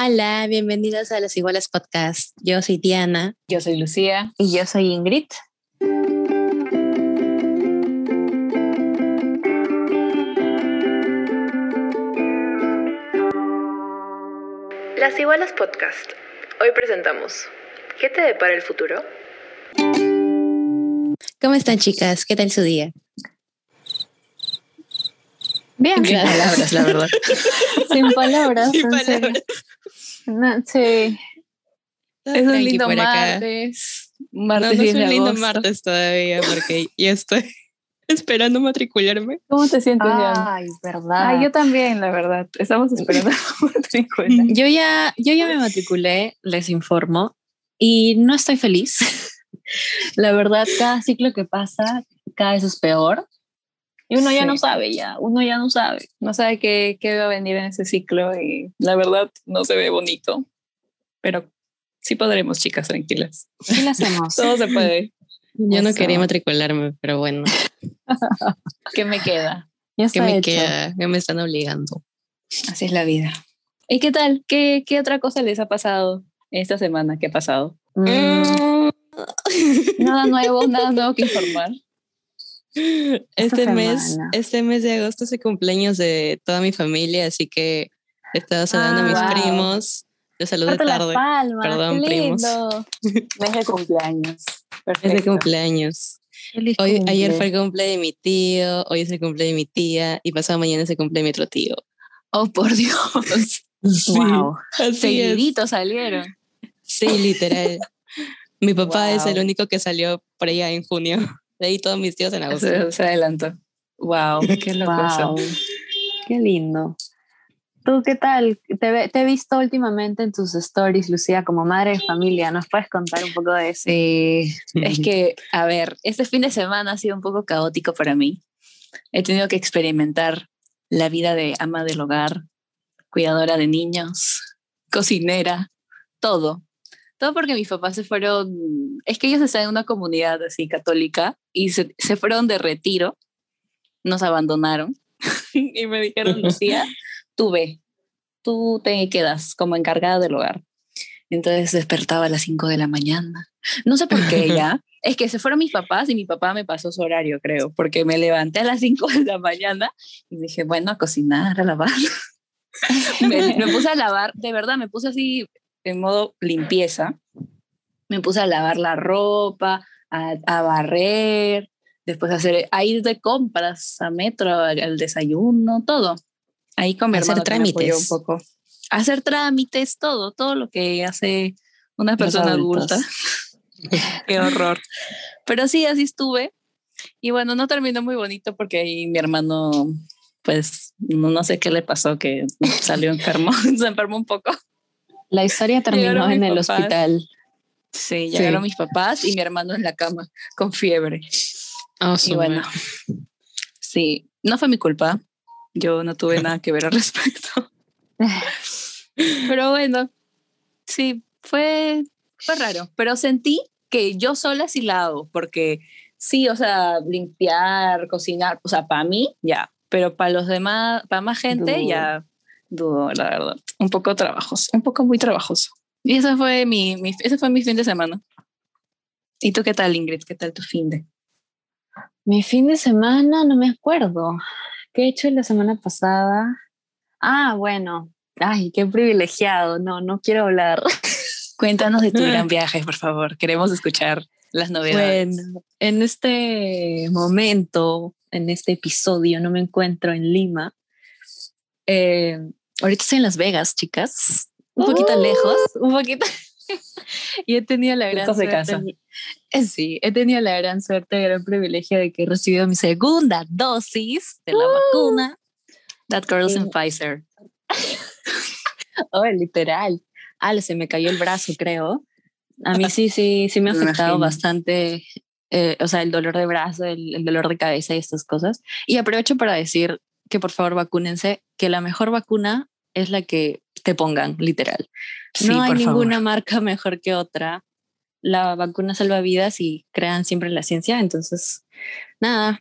Hola, bienvenidos a Los Iguales Podcast. Yo soy Diana. Yo soy Lucía. Y yo soy Ingrid. Las Igualas Podcast. Hoy presentamos ¿Qué te depara el futuro? ¿Cómo están, chicas? ¿Qué tal su día? Bien. Sin palabras, la verdad. Sin palabras. Sin en serio. palabras. No, sí. Es un lindo martes. No, Martes no es 10 de un lindo martes todavía porque ya estoy esperando matricularme. ¿Cómo te sientes, Diana? Ay, verdad. Ay, yo también, la verdad. Estamos esperando la matrícula. Yo ya, yo ya me matriculé, les informo, y no estoy feliz. La verdad, cada ciclo que pasa, cada vez es peor. Y uno ya no sabe ya, uno ya no sabe. No sabe qué, qué va a venir en ese ciclo y la verdad no se ve bonito. Pero sí podremos, chicas, tranquilas. Sí lo hacemos. Todo se puede. Yo no quería matricularme, pero bueno, ¿Qué me queda? Ya ¿qué está me hecho. queda? ¿Qué me están obligando? Así es la vida. ¿Y qué tal? ¿Qué, qué otra cosa les ha pasado esta semana? ¿Qué ha pasado? Mm, Nada nuevo, nada nuevo que informar. Este mes, este mes de agosto es el cumpleaños de toda mi familia, así que he estado saludando a mis Ah, wow. primos. Los saludé Date las tarde. palmas, Perdón, qué primos. lindo. Mes de cumpleaños. Es de Perfecto. cumpleaños. Feliz Hoy, cumple. ayer fue el cumple de mi tío, hoy es el cumple de mi tía y pasado mañana es el cumple de mi otro tío. Oh, por Dios. Wow. así es. Seguiditos salieron. Sí, literal. mi papá es Wow. el único que salió por allá en junio. De ahí todos mis tíos en agosto. Se, se adelantó. Wow, qué. Wow. Qué lindo. ¿Tú qué tal? Te, te he visto últimamente en tus stories, Lucía, como madre de familia. ¿Nos puedes contar un poco de eso? Sí, es que, a ver, este fin de semana ha sido un poco caótico para mí. He tenido que experimentar la vida de ama del hogar, cuidadora de niños, cocinera, todo. Todo porque mis papás se fueron, es que ellos están en una comunidad así católica y se, se fueron de retiro, nos abandonaron y me dijeron, Lucía, tú ve, tú te quedas como encargada del hogar. Entonces despertaba a las 5 de la mañana. No sé por qué ya. Es que se fueron mis papás y mi papá me pasó su horario, creo, porque me levanté a las 5 de la mañana y dije, bueno, a cocinar, a lavar. me, me puse a lavar, de verdad, me puse así en modo limpieza. Me puse a lavar la ropa, a, a barrer, después a, hacer, a ir de compras a metro, al, desayuno, todo. Ahí con mi Hacer trámites. un poco. Hacer trámites, todo, todo lo que hace una persona adulta. Qué horror. Pero sí, así estuve. Y bueno, no terminó muy bonito porque ahí mi hermano, pues, no, no sé qué le pasó, que salió enfermo, se enfermó un poco. La historia terminó en el papás. hospital. Sí, llegaron Sí. mis papás y mi hermano en la cama con fiebre. Oh, Y bueno, sí, no fue mi culpa. Yo no tuve nada que ver al respecto. Pero bueno, sí, fue, fue raro. Pero sentí que yo sola sí la hago, porque sí, o sea, limpiar, cocinar, o sea, para mí ya, pero para los demás, para más gente ya dudo, la verdad. Un poco trabajoso, un poco muy trabajoso. Y eso fue mi, mi, ese fue mi fin de semana. ¿Y tú qué tal, Ingrid? ¿Qué tal tu fin de? Mi fin de semana, no me acuerdo. ¿Qué he hecho la semana pasada? Ah, bueno. Ay, qué privilegiado. No, no quiero hablar. Cuéntanos de tu gran viaje, por favor. Queremos escuchar las novedades. Bueno, en este momento, en este episodio, no me encuentro en Lima. Eh, ahorita estoy en Las Vegas, chicas. Un poquito Uh. lejos, un poquito. y he tenido la gran Lejos de suerte. casa. Sí, he tenido la gran suerte, el gran privilegio de que he recibido mi segunda dosis de la vacuna. That Girls in. Pfizer. Oh, literal. Ah, se me cayó el brazo, creo. A mí sí, sí, sí me ha afectado bastante, eh, o sea, el dolor de brazo, el, el dolor de cabeza y estas cosas. Y aprovecho para decir que por favor vacúnense, que la mejor vacuna es la que te pongan, literal. Sí, no hay por ninguna favor. marca mejor que otra. La vacuna salva vidas y crean siempre en la ciencia. Entonces, nada,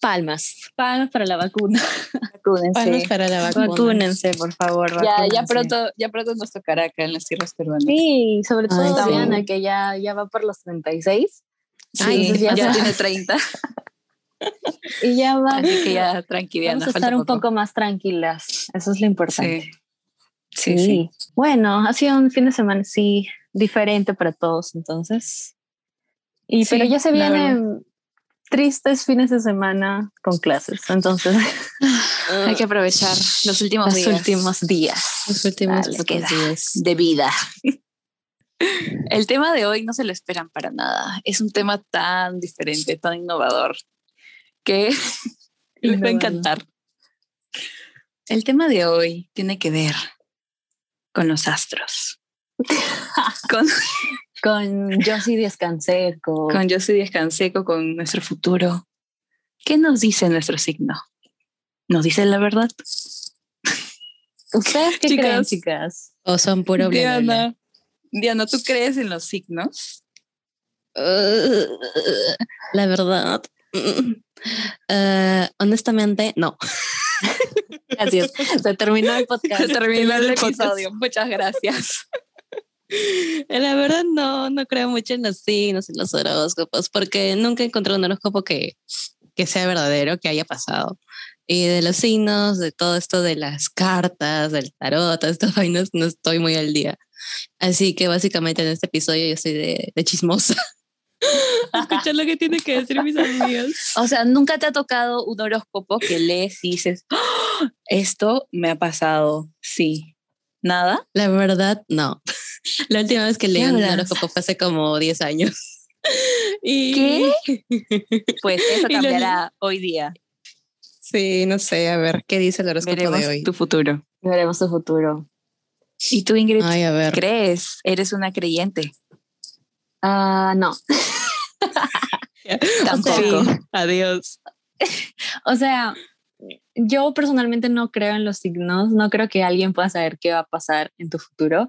palmas, palmas para la vacuna. Vacúnense. para la vacuna. Vacúnense, por favor. Ya, ya vacúnense. pronto, ya pronto nos tocará acá en las tierras peruanas. Sí, sobre Ay, todo sí. Diana, que ya, ya va por los 36 Sí, Ay, ya, ya- tiene 30, y ya va. así que ya tranquila. Vamos a estar un poco más tranquilas. Eso es lo importante. Sí, sí, sí. Bueno, ha sido un fin de semana, sí, diferente para todos, entonces. Y Sí, pero ya se vienen tristes fines de semana con clases, entonces Hay que aprovechar los últimos los días últimos días. Los últimos días. de vida. El tema de hoy no se lo esperan para nada. Es un tema tan diferente, tan innovador, que les va a encantar. El tema de hoy tiene que ver con los astros. con, Con Yo sí descansé, con, Yo soy Descanseco, con nuestro futuro. ¿Qué nos dice nuestro signo? ¿Nos dice la verdad? ¿Ustedes qué Chicas. creen, chicas? O son puro. Diana, Diana, ¿tú crees en los signos? Uh, la verdad. Eh, honestamente, no. Gracias. Se terminó el podcast. Se terminó el episodio. Muchas gracias. La verdad, no, no creo mucho en los signos, en los horóscopos, porque nunca encontré un horóscopo que, que sea verdadero, que haya pasado. Y de los signos, de todo esto de las cartas, del tarot, todas estas vainas, no estoy muy al día. Así que básicamente en este episodio yo soy de, de chismosa. Escuchar lo que tienen que decir mis amigos. O sea, nunca te ha tocado un horóscopo que lees y dices, "Ah, esto me ha pasado. Sí. ¿Nada? La verdad, no. La última vez que leí un horóscopo fue hace como 10 años. Y ¿Qué? Pues eso lo- cambiará hoy día. Sí, no sé, a ver, ¿qué dice el horóscopo Veremos de hoy? tu futuro. Veremos su futuro. ¿Y tú, Ingrid, Ay, a ver. crees? ¿Eres una creyente? Ah, no. Tampoco. Adiós. O sea, yo personalmente no creo en los signos, no creo que alguien pueda saber qué va a pasar en tu futuro,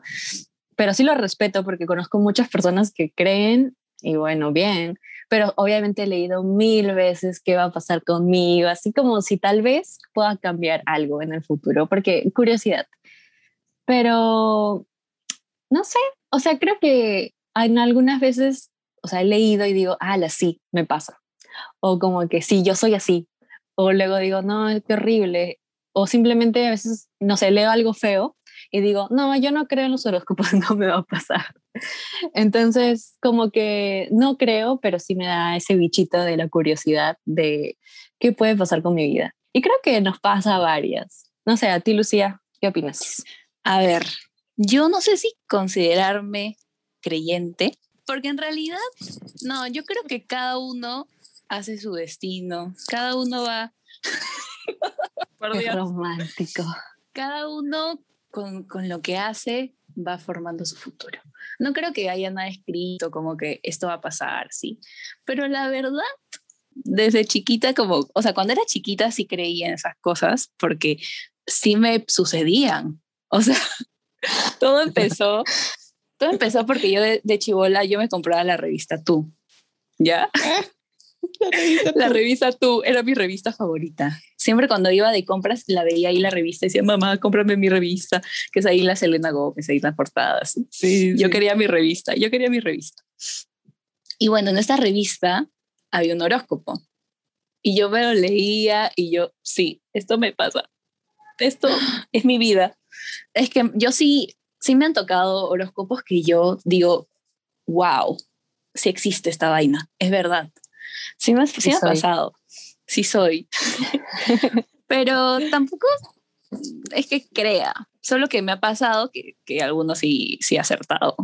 pero sí lo respeto porque conozco muchas personas que creen y bueno, bien, pero obviamente he leído mil veces qué va a pasar conmigo, así como si tal vez pueda cambiar algo en el futuro, porque curiosidad. Pero no sé, o sea, creo que en algunas veces, o sea, he leído y digo, ah, sí, me pasa. O como que sí, yo soy así. O luego digo, no, qué horrible. O simplemente a veces, no sé, leo algo feo y digo, no, yo no creo en los horóscopos, no me va a pasar. Entonces, como que no creo, pero sí me da ese bichito de la curiosidad de qué puede pasar con mi vida. Y creo que nos pasa a varias. No sé, a ti, Lucía, ¿qué opinas? A ver, yo no sé si considerarme creyente, porque en realidad, no, yo creo que cada uno hace su destino, cada uno va, romántico. cada uno con, con lo que hace va formando su futuro. No creo que haya nada escrito como que esto va a pasar, sí, pero la verdad, desde chiquita, como, o sea, cuando era chiquita sí creía en esas cosas, porque sí me sucedían. O sea, todo empezó, todo empezó porque yo de, de chivola yo me compraba la revista Tú, ¿ya? La revista Tú era mi revista favorita. Siempre cuando iba de compras la veía ahí la revista y decía, mamá, cómprame mi revista, que es ahí la Selena Gómez, ahí las portadas. Sí, Yo quería mi revista, yo quería mi revista. Y bueno, en esta revista había un horóscopo. Y yo me lo leía y yo, sí, esto me pasa. Esto es mi vida. Es que yo sí, sí me han tocado horóscopos que yo digo, wow, sí existe esta vaina, es verdad. Sí me, sí Sí me ha pasado, sí soy. Pero tampoco es que crea, solo que me ha pasado que, que algunos sí, sí ha acertado.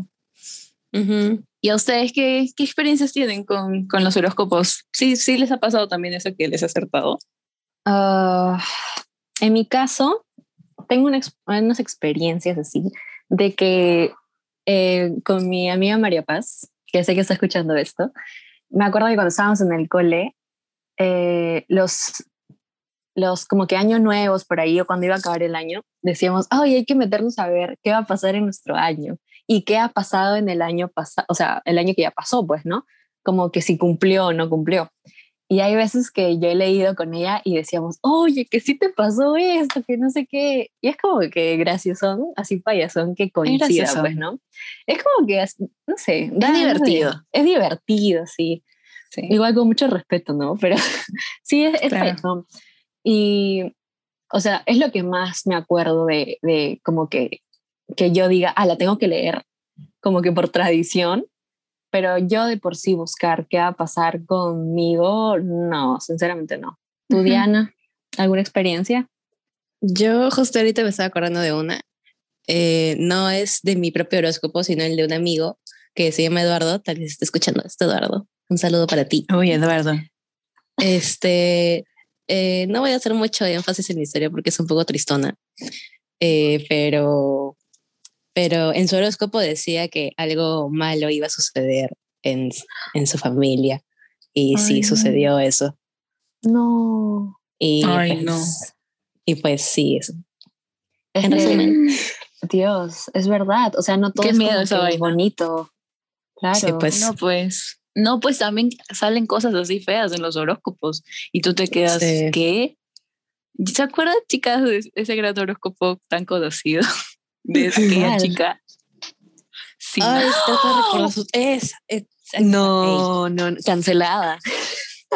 Ujú. ¿Y a ustedes qué, qué experiencias tienen con, con los horóscopos? Sí, sí les ha pasado también eso que les ha acertado. Ah, en mi caso, tengo una unas experiencias así de que eh, con mi amiga María Paz, que sé que está escuchando esto, me acuerdo que cuando estábamos en el cole, eh, los, los como que años nuevos por ahí o cuando iba a acabar el año, decíamos, ay, hay que meternos a ver qué va a pasar en nuestro año y qué ha pasado en el año pasado, o sea, el año que ya pasó, pues, ¿no? Como que si cumplió o no cumplió. Y hay veces que yo he leído con ella y decíamos, oye, que sí te pasó esto, que no sé qué. Y es como que graciosón, así payasón, que coincida, pues, ¿no? Es como que, es- no sé. da ganas de- divertido. Es divertido, sí. Sí. Igual con mucho respeto, ¿no? Pero sí, es, es Claro. payasón. Y, o sea, es lo que más me acuerdo de, de como que, que yo diga, ah, la tengo que leer, como que por tradición, pero yo de por sí buscar qué va a pasar conmigo, no, sinceramente no. ¿Tú. Diana, alguna experiencia? Yo justo ahorita me estaba acordando de una. Eh, no es de mi propio horóscopo, sino el de un amigo que se llama Eduardo. Tal vez esté escuchando esto, Eduardo. Un saludo para ti. Uy, Eduardo. Este, eh, no voy a hacer mucho énfasis en la historia porque es un poco tristona, Eh, pero, pero en su horóscopo decía que algo malo iba a suceder en, en su familia y Ay, sí no. sucedió eso. No. Y Ay, pues, no. Y pues sí, eso. Es En resumen. Dios, es verdad. O sea, no todo Qué es miedo que bonito. Claro. Sí, pues. No, pues. No, pues también salen cosas así feas en los horóscopos y tú te quedas, Sí. ¿qué? ¿Se acuerdan, chicas, de ese gran horóscopo tan conocido? De aquella chica. Sí. Ay, esa- No, no, cancelada.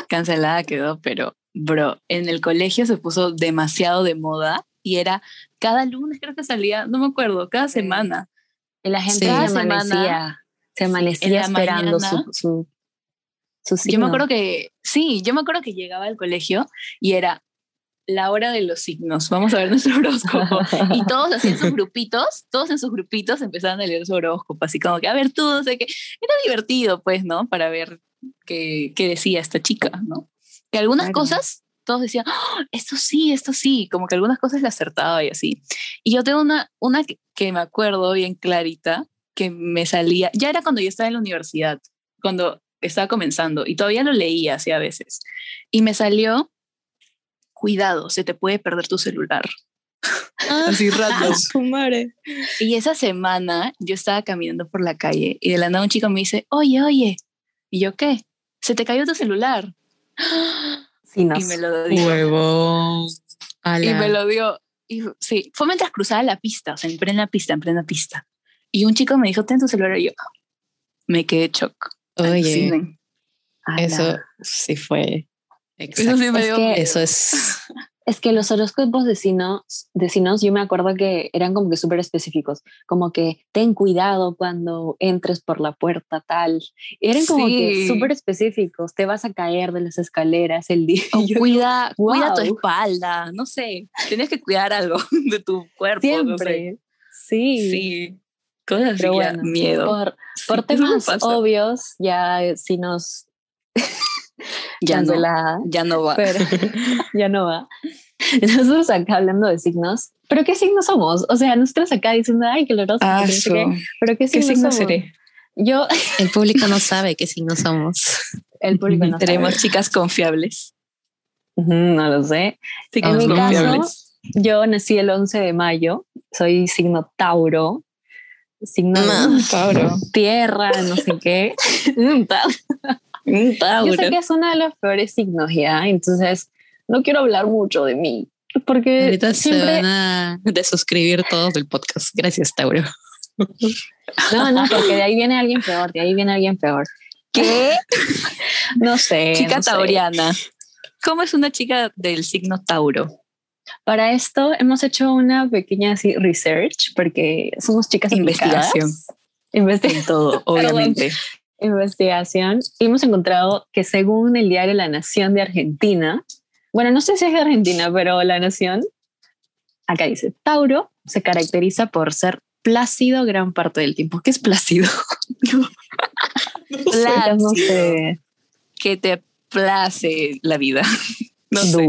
cancelada quedó, pero, bro, en el colegio se puso demasiado de moda y era cada lunes, creo que salía, no me acuerdo, cada Sí. semana. Y la gente Sí. se Cada amanecía, semana, se amanecía esperando su, mañana. su, su Yo signo. me acuerdo que, sí, yo me acuerdo que llegaba al colegio y era la hora de los signos, vamos a ver nuestro horóscopo. Y todos hacían sus grupitos, todos en sus grupitos empezaban a leer su horóscopo, así como que, a ver tú, no sé qué. Era divertido, pues, ¿no? Para ver qué, qué decía esta chica, ¿no? Que algunas Claro. cosas, todos decían, "Ah, esto sí, esto sí, como que algunas cosas le acertaba y así. Y yo tengo una, una que, que me acuerdo bien clarita, que me salía, ya era cuando yo estaba en la universidad, cuando estaba comenzando, y todavía lo leía así a veces. Y me salió, cuidado, se te puede perder tu celular. Así random. su madre. Y esa semana yo estaba caminando por la calle y de la nada un chico me dice, oye, oye. Y yo, ¿qué? Se te cayó tu celular. Sí, no. Y me lo dio. Huevón. Y me lo dio. Y sí, fue mientras cruzaba la pista, o sea, en plena pista, en plena pista. Y un chico me dijo, ten tu celular. Y yo, me quedé shock. Oye, Alucinen. Eso sí fue. Eso sí me Es dio que-. Eso es. Es que los horóscopos de signos, de signos, yo me acuerdo que eran como que súper específicos, como que ten cuidado cuando entres por la puerta tal. Eran como que súper específicos, te vas a caer de las escaleras el día. O cuida, cuida tu espalda, no sé, tienes que cuidar algo de tu cuerpo. no sé. Siempre. Sí. Sí, cosas así, bueno, miedo. Por, Sí, por eso me temas obvios, ya eh, si nos ya no, cancelada, ya no va. pero ya no va. Nosotros acá hablando de signos, ¿pero qué signos somos? O sea, nosotros acá diciendo, ay, que lo horóscopo, Ah, no qué, pero ¿qué ¿Qué signos signo somos? seré? Yo, El público no sabe qué signo somos. el público no sabe. chicas confiables. No lo sé. En mi confiables. caso, yo nací el 11 de mayo, soy signo Tauro, signo No. Tauro. tierra, no sé qué. Yo sé que es uno de los peores signos ya, entonces no quiero hablar mucho de mí, porque Ahorita se van a desuscribir todos del podcast. Gracias, Tauro. No, no, porque de ahí viene alguien peor, de ahí viene alguien peor. ¿Qué? No sé. Chica no sé. tauriana. ¿Cómo es una chica del signo Tauro? Para esto hemos hecho una pequeña así, research, porque somos chicas aplicadas. Investigación. Investi- En todo, obviamente. Investigación. Y hemos encontrado que según el diario La Nación de Argentina, bueno, no sé si es de Argentina, pero La Nación, acá dice, Tauro se caracteriza por ser plácido gran parte del tiempo. ¿Qué es plácido? Plácido. No sé. Que te place la vida. No sé.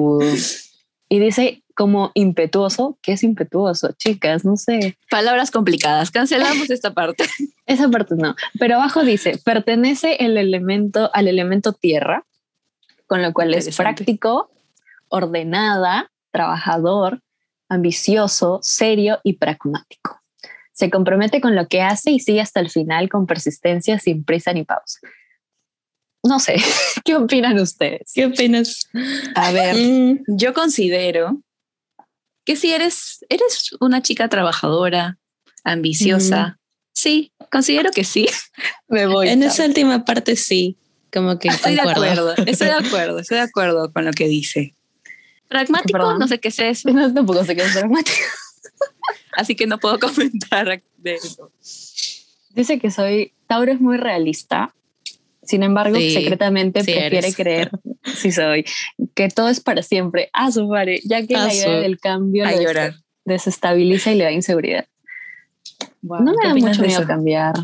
Y dice como impetuoso, ¿qué es impetuoso? Chicas, no sé. Palabras complicadas. Cancelamos esta parte. Esa parte no. Pero abajo dice, pertenece el elemento al elemento tierra, con lo cual es práctico, ordenada, trabajador, ambicioso, serio y pragmático. Se compromete con lo que hace y sigue hasta el final con persistencia, sin prisa ni pausa. no sé, ¿qué opinan ustedes? ¿Qué opinas? A ver, Mm, yo considero que si eres, eres una chica trabajadora, ambiciosa, sí, considero que sí. Me voy. en esa última parte sí, como que Estoy de acuerdo, estoy de acuerdo, estoy de acuerdo con lo que dice. Pragmático, Perdón. no sé qué es eso, No, tampoco sé qué es dramático. así que no puedo comentar de eso. Dice que soy, Tauro es muy realista. Sin embargo, Sí, secretamente sí prefiere eres. creer, si soy, que todo es para siempre. A su madre, ya que A la idea su- del cambio A lo des- llorar. desestabiliza y le da inseguridad. Wow, no me ¿qué da mucho miedo eso? cambiar.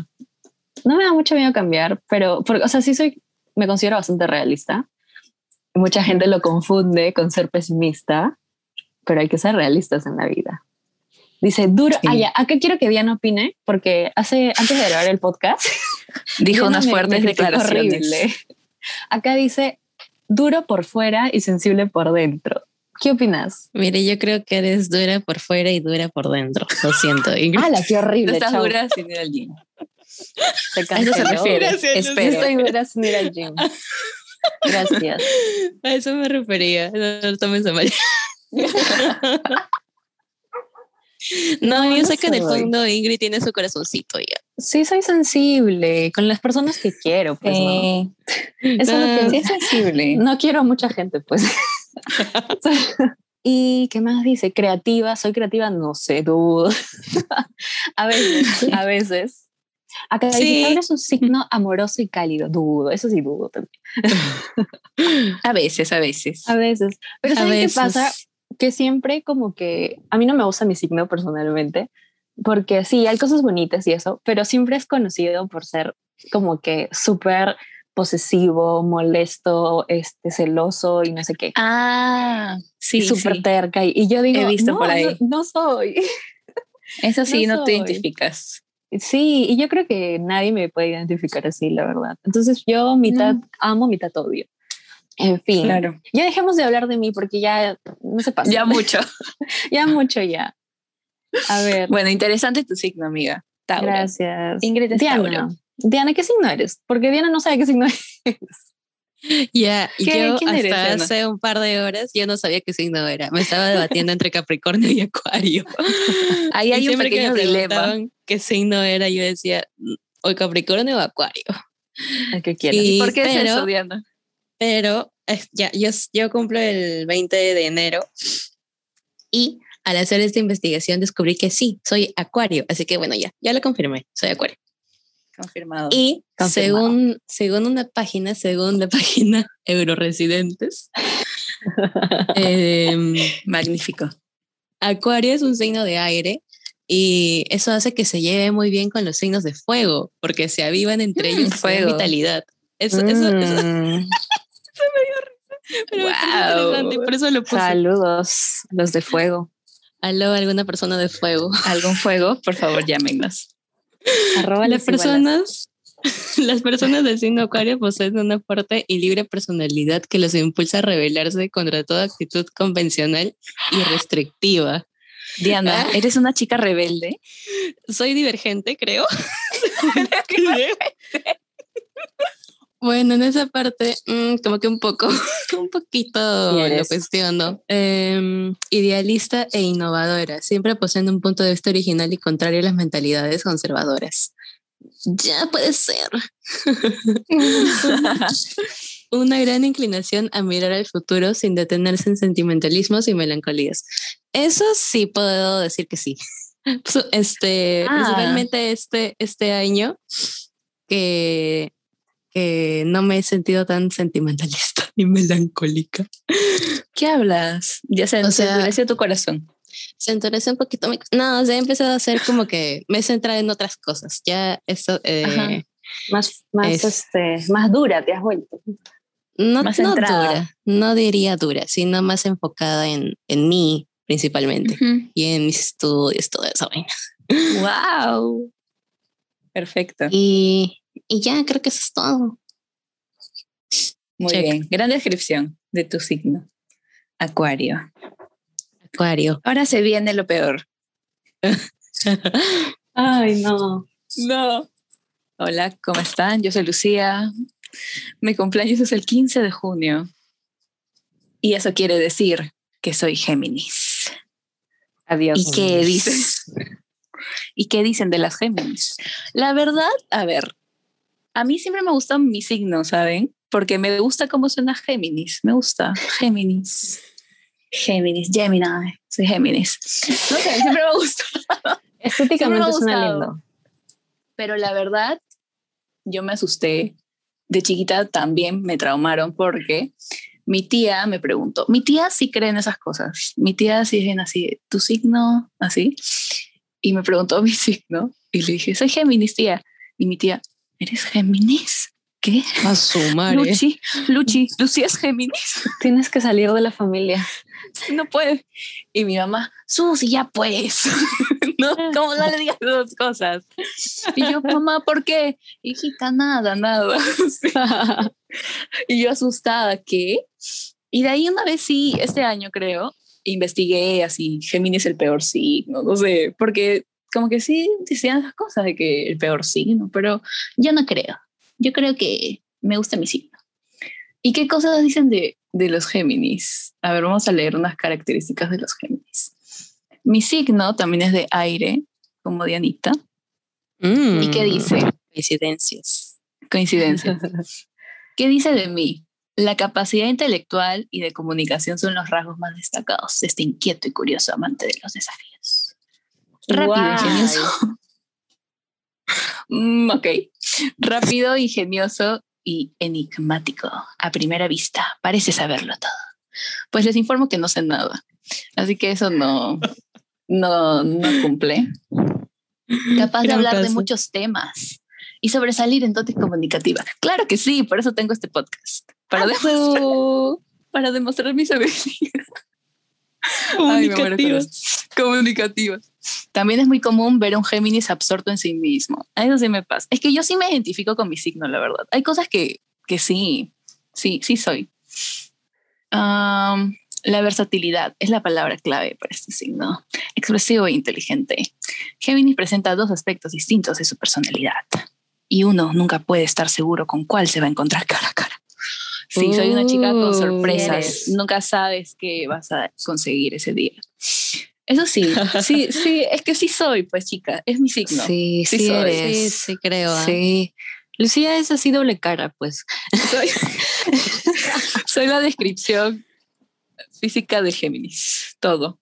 No me da mucho miedo cambiar, pero, porque, o sea, sí soy, me considero bastante realista. Mucha gente lo confunde con ser pesimista, pero hay que ser realistas en la vida. Dice, duro, Sí. ah, ya, acá quiero que Diana opine, porque hace, antes de grabar el podcast, Dijo Diana unas fuertes declaraciones. horrible. Acá dice, duro por fuera y sensible por dentro. ¿Qué opinas? Mire, yo creo que eres dura por fuera y dura por dentro. Lo siento, Ingrid. ¡Hala, qué No horrible! estás dura sin ir al gym. Se A eso se refiere. Gracias, Espero. estoy dura sin ir al gym. Gracias. A eso me refería. No, no tomes a mal. No, No, yo no sé que en el fondo Ingrid tiene su corazoncito ya. Sí, soy sensible con las personas que quiero, pues, ¿no? Eso No, es lo Sí, que es sensible. no quiero a mucha gente, pues. ¿Y qué más dice? Creativa, soy creativa, no sé, dudo. a veces, a veces. Acá Sí. Es un signo amoroso y cálido, dudo, eso sí dudo también. A veces, a veces. A veces. Pero A ¿saben veces. qué pasa? Que siempre como que, a mí no me gusta mi signo personalmente, porque sí, hay cosas bonitas y eso, pero siempre es conocido por ser como que súper posesivo, molesto, este, celoso y no sé qué. Ah, sí, súper sí. terca. Y, y yo digo, He visto no, por ahí. No, no soy. Eso sí, no no, te identificas. Sí, y yo creo que nadie me puede identificar así, la verdad. Entonces yo mitad No. amo, mitad odio. En fin, Claro. ya dejemos de hablar de mí porque ya no se pasa. Ya mucho. ya mucho ya. A ver, Bueno, interesante tu signo, amiga. Tauro. gracias. Ingrid es Diana, Tauro. Diana, ¿qué signo eres? Porque Diana no sabe qué signo es. Ya, ¿Qué- yo hasta eres, hace un par de horas yo no sabía qué signo era. Me estaba debatiendo entre Capricornio y Acuario. Ahí Y hay un siempre que pequeño me dilema. preguntaban qué signo era, yo decía, "Mm, o Capricornio o Acuario. ¿Qué quieres? Y- ¿Por qué es pero- eso, Diana? Pero es- ya, yo, yo cumplo el 20 de enero y al hacer esta investigación descubrí que sí, soy Acuario. Así que bueno, ya, ya lo confirmé, soy Acuario. Confirmado. Y Confirmado. según, según una página, según la página Euroresidentes, em, Magnífico. Acuario es un signo de aire y eso hace que se lleve muy bien con los signos de fuego, porque se avivan entre ellos se dan fuego. vitalidad. Eso, eso, eso, Mm, pero me parece Guau. interesante, por eso lo puse. saludos, los de fuego. Aló, alguna persona de fuego. ¿Algún fuego? Por favor, llámenos. Arroba Las personas, las personas del signo Acuario poseen una fuerte y libre personalidad que los impulsa a rebelarse contra toda actitud convencional y restrictiva. Diana, ¿eres una chica rebelde? Soy divergente, creo. Bueno, en esa parte, mm, como que un poco, un poquito lo cuestiono. Em, idealista e innovadora, siempre poseen un punto de vista original y contrario a las mentalidades conservadoras. Ya puede ser. Una gran inclinación a mirar al futuro sin detenerse en sentimentalismos y melancolías. Eso sí puedo decir que sí. Este, Ah. principalmente este, este año, que, que no me he sentido tan sentimentalista ni melancólica. ¿Qué hablas? Ya se, O se sea- tu corazón. Se endurece un poquito. mi- No, o sea, he empezado a hacer como que me he centrado en otras cosas. Ya esto, eh. Más, más, Es- este, más dura te has vuelto. no, Más no dura, no diría dura, sino más enfocada en, en mí principalmente y en mis estudios, todo eso. vaina. Wow. Perfecto. Y, y ya creo que eso es todo. Muy check. bien. Gran descripción de tu signo. Acuario. Acuario. Ahora se viene lo peor. Ay, no. No. Hola, ¿cómo están? Yo soy Lucía. Mi cumpleaños es el 15 de junio. Y eso quiere decir que soy Géminis. Adiós. ¿Y qué dicen? ¿Y qué dicen de las Géminis? La verdad, a ver, a mí siempre me gusta mi signo, ¿saben? Porque me gusta cómo suena Géminis. Me gusta Géminis. Géminis, Gemini. Soy Géminis. No sé, siempre me gusta. Estéticamente me suena lindo. Pero la verdad, yo me asusté. De chiquita también me traumaron porque mi tía me preguntó. Mi tía sí cree en esas cosas. Mi tía sí es así, tu signo, así. Y me preguntó mi signo. Y le dije, soy Géminis, tía. Y mi tía, ¿eres Géminis? ¿Qué? A su madre. Luchi, Luchi, Lucy es Géminis. Tienes que salir de la familia. no puede. Y mi mamá, Susi, ya pues. no, ¿cómo no le digas dos cosas? Y yo, mamá, ¿por qué? Hijita, nada, nada. y yo asustada, ¿qué? Y de ahí una vez sí, este año creo, investigué así, Géminis es el peor signo, no sé, porque como que sí decían esas cosas de que el peor signo, pero yo no creo. Yo creo que me gusta mi signo. ¿Y qué cosas dicen de, de los Géminis? A ver, vamos a leer unas características de los Géminis. Mi signo también es de aire, como Dianita. Mm, ¿Y qué dice? Coincidencias. Coincidencia. ¿Qué dice de mí? La capacidad intelectual y de comunicación son los rasgos más destacados de este inquieto y curioso amante de los desafíos. Rápido, Guay. ingenioso. Mm, ok. Rápido, ingenioso y enigmático. A primera vista, parece saberlo todo. Pues les informo que no sé nada. Así que eso no, no, no cumple. Capaz de hablar de muchos temas y sobresalir en dotes comunicativa. Claro que sí, por eso tengo este podcast. Para, demostrar, para demostrar mis habilidades. Comunicativas. Comunicativas. También es muy común ver a un Géminis absorto en sí mismo. A Eso sí me pasa. Es que yo sí me identifico con mi signo, la verdad. Hay cosas que, que sí, sí, sí soy. La versatilidad es la palabra clave para este signo. Expresivo e inteligente. Géminis presenta dos aspectos distintos de su personalidad. Y uno nunca puede estar seguro con cuál se va a encontrar cara a cara. Sí, soy una chica con Uh, sorpresas. eres. Nunca sabes qué vas a conseguir ese día. Eso sí, sí, sí, es que sí soy, pues chica, es mi signo. Sí, Sí sí, soy. Sí, eres. sí creo. ¿ah? Sí. Lucía es así doble cara, pues. Soy, soy la descripción física de Géminis, todo.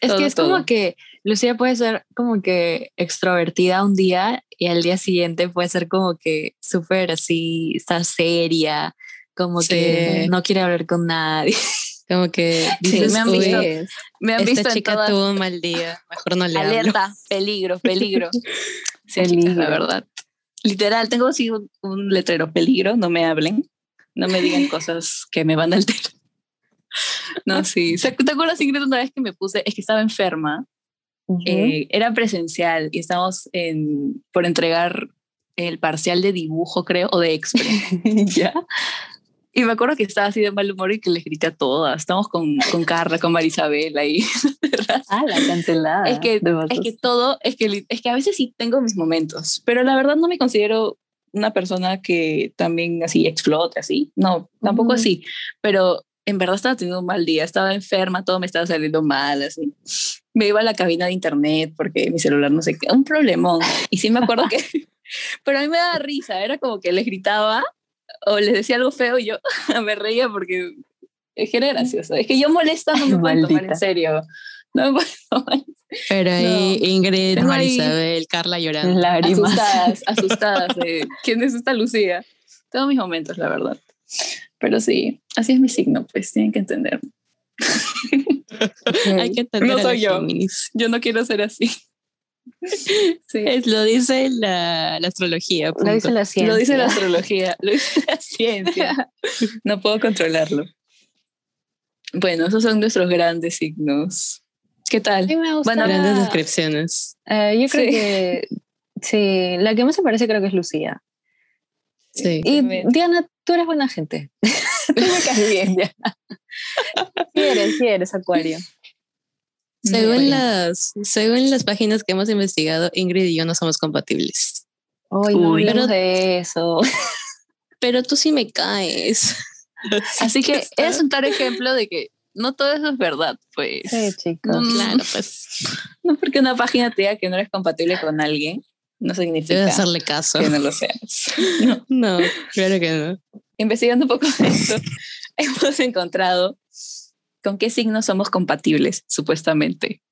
Es Todo, que es todo. como que Lucía puede ser como que extrovertida un día y al día siguiente puede ser como que súper así, estar seria, como Sí. que no quiere hablar con nadie. Como que Sí, dices, me han "Uy, visto. Me han visto esta en chica todas- tuvo un mal día, mejor no le hablo. alerta, peligro, peligro. Sí, Peligro. chicas, la verdad. Literal, tengo así un, un letrero, peligro, no me hablen, no me digan cosas que me van a alterar. No, sí. ¿Se- ¿Te acuerdas, Ingrid, una vez que me puse, es que estaba enferma, eh, era presencial y estábamos en, por entregar el parcial de dibujo, creo, o de expre. ¿Ya? Y me acuerdo que estaba así de mal humor y que les grité a todas. Estamos con, con Carla, con Marisabel ahí. Ah, la cancelada. es que, es que todo, es que, es que a veces sí tengo mis momentos, pero la verdad no me considero una persona que también así explote, así. No, tampoco Ujú. así, pero en verdad estaba teniendo un mal día, estaba enferma, todo me estaba saliendo mal, así. Me iba a la cabina de internet porque mi celular no sé qué, un problemón. Y sí me acuerdo que, pero a mí me daba risa, era como que les gritaba o les decía algo feo y yo me reía porque es que era gracioso. Es que yo molesta no me puedo tomar en serio. No me puedo tomar Pero ahí Ingrid, Marisabel, Carla llorando. Lágrimas. asustadas, asustadas de quién es esta Lucía. Tengo mis momentos, la verdad. Pero sí, así es mi signo, pues tienen que entender. Hay que entender No soy yo. Géminis. Yo no quiero ser así. Sí. Es, lo dice la, la astrología. Lo punto. dice la ciencia. Lo dice la astrología, lo dice la ciencia. No puedo controlarlo. Bueno, esos son nuestros grandes signos. ¿Qué tal? Sí, me gusta. Bueno, Grandes descripciones. Eh, yo creo Sí. que sí, la que más se parece creo que es Lucía. Sí. Y también. Diana, tú eres buena gente. tú me caes bien ya. Sí eres, sí eres Acuario. Según, las, según las páginas que hemos investigado, Ingrid y yo no somos compatibles. Hoy no Uy. hablemos de eso. pero tú sí me caes. Así que está. es un claro ejemplo de que no todo eso es verdad, pues. Sí, chicos. No, no, Claro, pues no porque una página te diga que no eres compatible con alguien, no significa debes hacerle caso. que no lo seas. No. No, claro que no. Investigando un poco de esto, hemos encontrado con qué signos somos compatibles, supuestamente.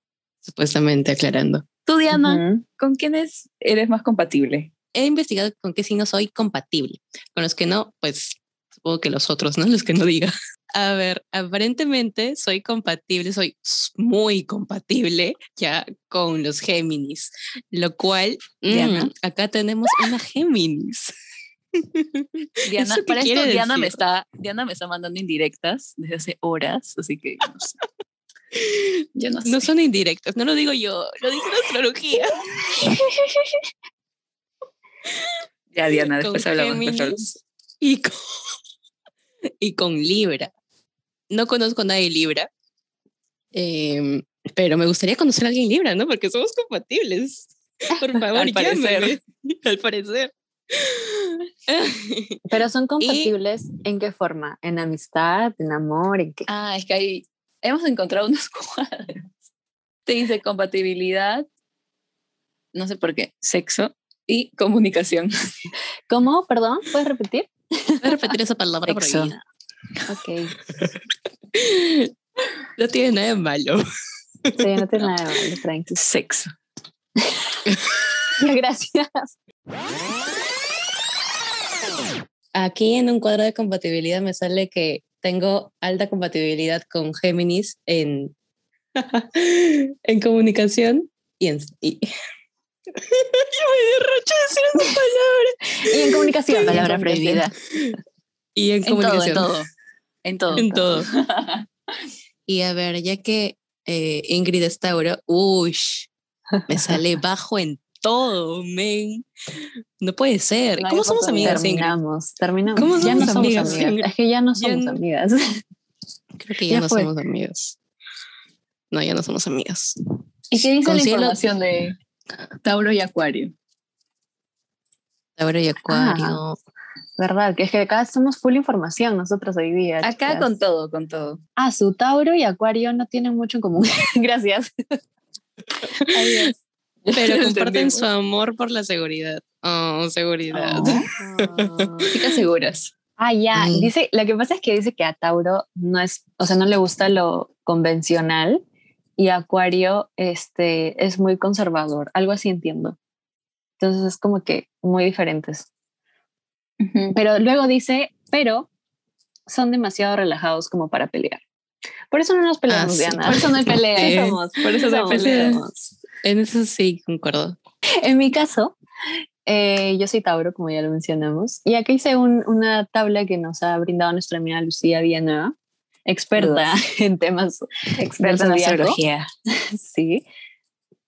Supuestamente aclarando. Tú, Diana. ¿con quiénes eres más compatible? He investigado con qué signos soy compatible. Con los que no, pues supongo que los otros, ¿no? Los que no diga. A ver, aparentemente soy compatible, soy muy compatible ya con los Géminis, lo cual mm, Diana. acá tenemos una Géminis. Diana, ¿Eso qué para esto Diana me está, Diana me está mandando indirectas desde hace horas, así que no sé. Yo no sé. No son indirectas, no lo digo yo, lo dice la astrología. Ya, Diana, con después hablamos. después hablamos. Géminis y con, y con Libra. No conozco a nadie Libra, em, pero me gustaría conocer a alguien Libra, ¿no? Porque somos compatibles. Por favor, Al parecer. llámeme. Al parecer. Pero son compatibles en qué forma? ¿En amistad? ¿En amor? ¿En qué? Ah, es que ahí hemos encontrado unos cuadros. Te dice compatibilidad, no sé por qué, sexo y comunicación. ¿Cómo? Perdón, ¿puedes repetir? Voy a repetir esa palabra Sexo. prohibida. Ok. No tiene nada de malo. Sí, no tiene nada de malo, tranqui. Sexo. Gracias. Aquí en un cuadro de compatibilidad me sale que tengo alta compatibilidad con Géminis en, en comunicación y en... Y, Yo me derroché decir esa palabra. Y en comunicación. Palabra en comunicación. prohibida. Y en, En todo, en comunicación. todo. En todo. En todo. Y a ver, ya que eh, Ingrid es Tauro, uy, me sale bajo en todo, men. No puede ser. No ¿Cómo somos amigas? Terminamos, terminamos. ¿Cómo ya no somos somos amigas? Es que ya no somos amigas. Creo que ya, Ya no fue. somos amigas. No, ya no somos amigas. ¿Y qué dice la información de Tauro y Acuario? Tauro y Acuario. ¿Verdad? Que es que acá somos full información nosotros hoy día. Acá chicas. con todo, con todo. Ah, su Tauro y Acuario no tienen mucho en común. Gracias. Adiós. Pero comparten su amor por la seguridad. Oh, seguridad. Chicas seguras. Ah, ya. Mm. Dice, lo que pasa es que dice que a Tauro no es, o sea, no le gusta lo convencional y Acuario este, es muy conservador. Algo así entiendo. Entonces es como que muy diferentes. Pero luego dice, pero son demasiado relajados como para pelear. Por eso no nos peleamos, sí. Diana. Por eso no hay pelea. Sí Sí. somos, por eso no hay somos, pelea. somos. En eso sí, concuerdo. En mi caso, eh, yo soy Tauro, como ya lo mencionamos, y aquí hice un- una tabla que nos ha brindado nuestra amiga Lucía Villanueva, experta en temas Experta en astrología. Sí.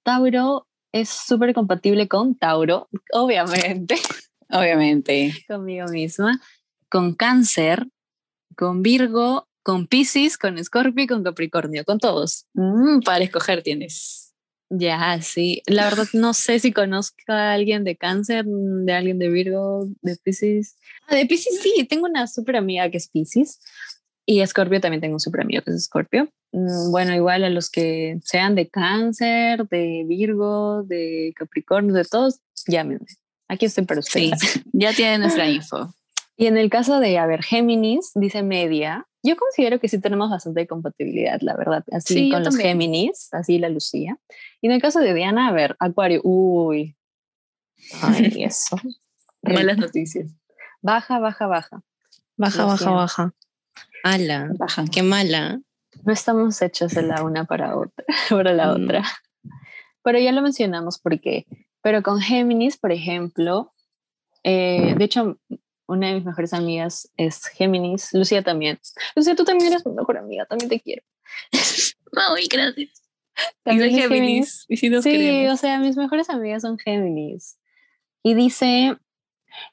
Tauro es súper compatible con Tauro, obviamente, Obviamente. conmigo misma, con Cáncer, con Virgo, con Piscis, con Escorpio y con Capricornio, con todos. Mm, para escoger tienes. Ya, sí. La verdad no sé si conozco a alguien de cáncer, mm, de alguien de Virgo, de Pisces. Ah, de Pisces sí, tengo una súper amiga que es Pisces. Y Escorpio también tengo un súper amigo que es Escorpio. Mm, Bueno, igual a los que sean de cáncer, de Virgo, de Capricornio, de todos, llámenme. Aquí estoy para Sí, ustedes. ya tienen nuestra info. Y en el caso de, a ver, Géminis, dice media. Yo considero que sí tenemos bastante compatibilidad, la verdad, así Sí, con los también. Géminis, así la Lucía. Y en el caso de Diana, a ver, Acuario, uy. Ay, eso. Malas noticias. Baja, baja, baja. Baja, baja, baja. Ala, Bajan. qué mala. No estamos hechos de la una para otra, para la Mm. otra. Pero ya lo mencionamos porque, pero con Géminis, por ejemplo, eh, de hecho, una de mis mejores amigas es Géminis, Lucía también. Lucía, tú también eres mi mejor amiga, también te quiero. Ay, gracias. Y También soy es Géminis. Y si nos sí, queremos. o sea, mis mejores amigas son Géminis. Y dice,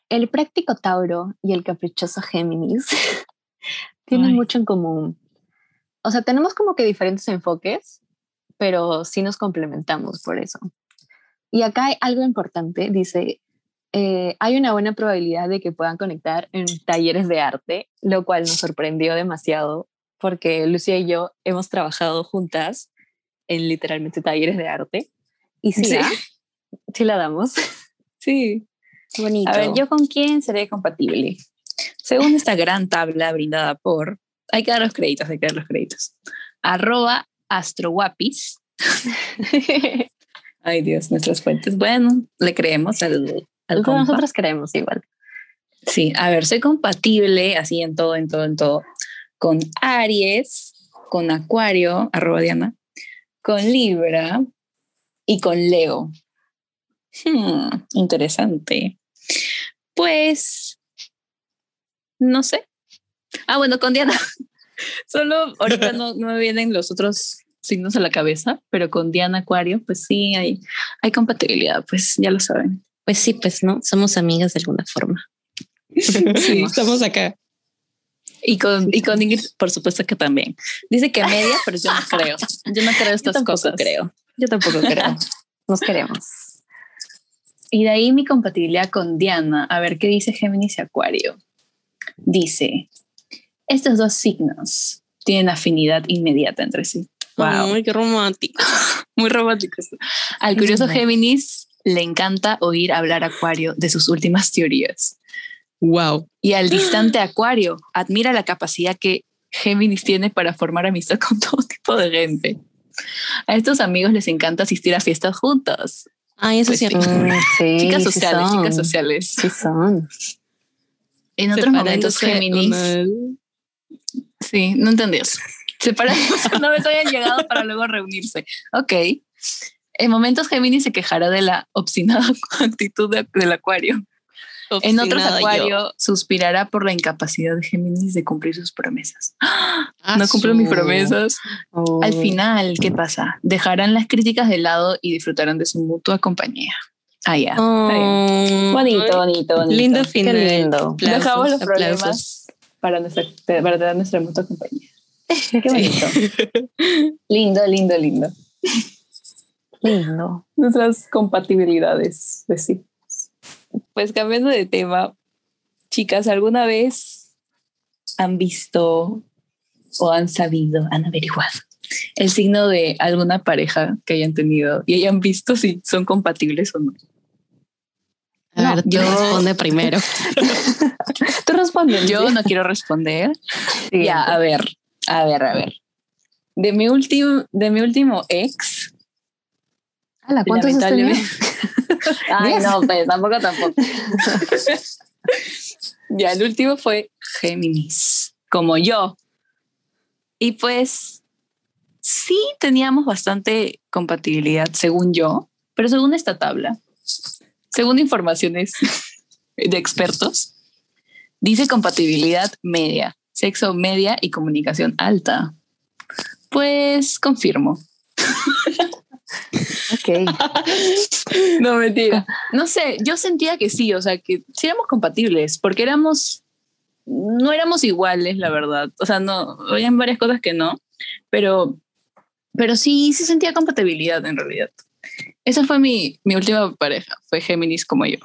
el práctico Tauro y el caprichoso Géminis tienen Ay. mucho en común. O sea, tenemos como que diferentes enfoques, pero sí nos complementamos por eso. Y acá hay algo importante, dice, eh, hay una buena probabilidad de que puedan conectar en talleres de arte, lo cual nos sorprendió demasiado porque Lucía y yo hemos trabajado juntas en literalmente talleres de arte. Y sí, Sí. sí la damos. Sí. Bonito. A ver, ¿yo con quién seré compatible? Según esta gran tabla brindada por... Hay que dar los créditos, hay que dar los créditos. Arroba astroguapis. Ay Dios, nuestras fuentes. Bueno, le creemos al, al compa. nosotros creemos igual. Sí, a ver, soy compatible así en todo, en todo, en todo. Con Aries, con Acuario, arroba Diana, con Libra y con Leo. Hmm, interesante. Pues, no sé. Ah, bueno, con Diana. Solo ahorita no, no me vienen los otros signos a la cabeza, pero con Diana Acuario, pues sí, hay, hay compatibilidad, pues ya lo saben. Pues sí, pues no, somos amigas de alguna forma. Sí. Estamos acá. Y con, y con Ingrid, por supuesto que también. Dice que media, pero yo no creo. Yo no creo estas tampoco cosas. creo. Yo tampoco creo. Nos queremos. Y de ahí mi compatibilidad con Diana. A ver qué dice Géminis y Acuario. Dice, estos dos signos tienen afinidad inmediata entre sí. Wow, Ay, qué romántico. muy romántico esto. Al curioso Géminis le encanta oír hablar a Acuario de sus últimas teorías. Wow. Y al distante Acuario admira la capacidad que Géminis tiene para formar amistad con todo tipo de gente. A estos amigos les encanta asistir a fiestas juntos. Ay, eso Pues es sí. cierto. Mm, sí, chicas sí sociales, son. chicas sociales. Sí son. En otros momentos Géminis. Sí, no entendí eso. Separándose una vez hayan llegado para luego reunirse. Ok. En momentos Géminis se quejará de la obstinada actitud de- del Acuario. En otros Obstinada yo. Acuario suspirará por la incapacidad de Géminis de cumplir sus promesas. Ah, no cumplo mis promesas. Oh. Al final, ¿qué pasa? Dejarán las críticas de lado y disfrutarán de su mutua compañía. Ah, ya. Oh, Bonito, bonito, bonito. Lindo Qué final. lindo. Aplausos, Dejamos los aplausos. problemas para, nuestra, para dar nuestra mutua compañía. Qué bonito. Lindo, lindo, lindo. Lindo. Nuestras compatibilidades, pues sí. Pues cambiando de tema, chicas, ¿alguna vez han visto o han sabido, han averiguado el signo de alguna pareja que hayan tenido y hayan visto si son compatibles o no? A ver, No, tú yo- responde primero. Tú respondes. Yo no quiero responder. Sí. Ya, a ver, a ver, a ver. De mi último, de mi último ex, Ala, ¿Cuántos lamentablemente. Ay, no, pues tampoco, tampoco. Ya, el último fue Géminis, como yo. Y pues sí teníamos bastante compatibilidad, según yo, pero según esta tabla, según informaciones de expertos, dice compatibilidad media, sexo media y comunicación alta. Pues confirmo. Ok. No, mentira. No sé, yo sentía que sí, o sea, que sí éramos compatibles, porque éramos, no éramos iguales, la verdad. O sea, no, habían varias cosas que no, pero, pero sí, sí sentía compatibilidad en realidad. Esa fue mi, mi última pareja, fue Géminis como yo.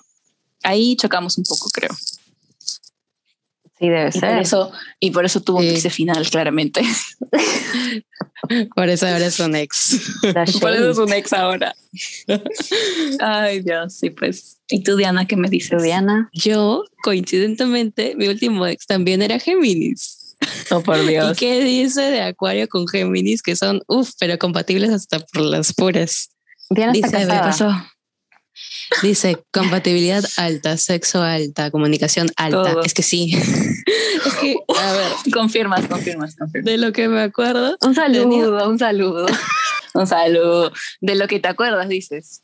Ahí chocamos un poco, creo. Sí, debe Y por ser. eso, y por eso tuvo Sí. ese final, claramente. Por eso ahora es un ex. Por eso es un ex ahora. Ay, Dios, sí, pues. ¿Y tú, Diana, qué me dices? Diana. Yo, coincidentemente, mi último ex también era Géminis. Oh, por ¿Y Dios. qué dice de Acuario con Géminis? Que son, uff, pero compatibles hasta por las puras. Diana está Dice, ¿Qué casada. pasó? Dice compatibilidad alta, sexo alta, comunicación alta. Todo. Es que sí. es que, a ver, Confirmas, confirmas, confirmas. de lo que me acuerdo, Un saludo, Tenía- un saludo. Un saludo. De lo que te acuerdas, dices.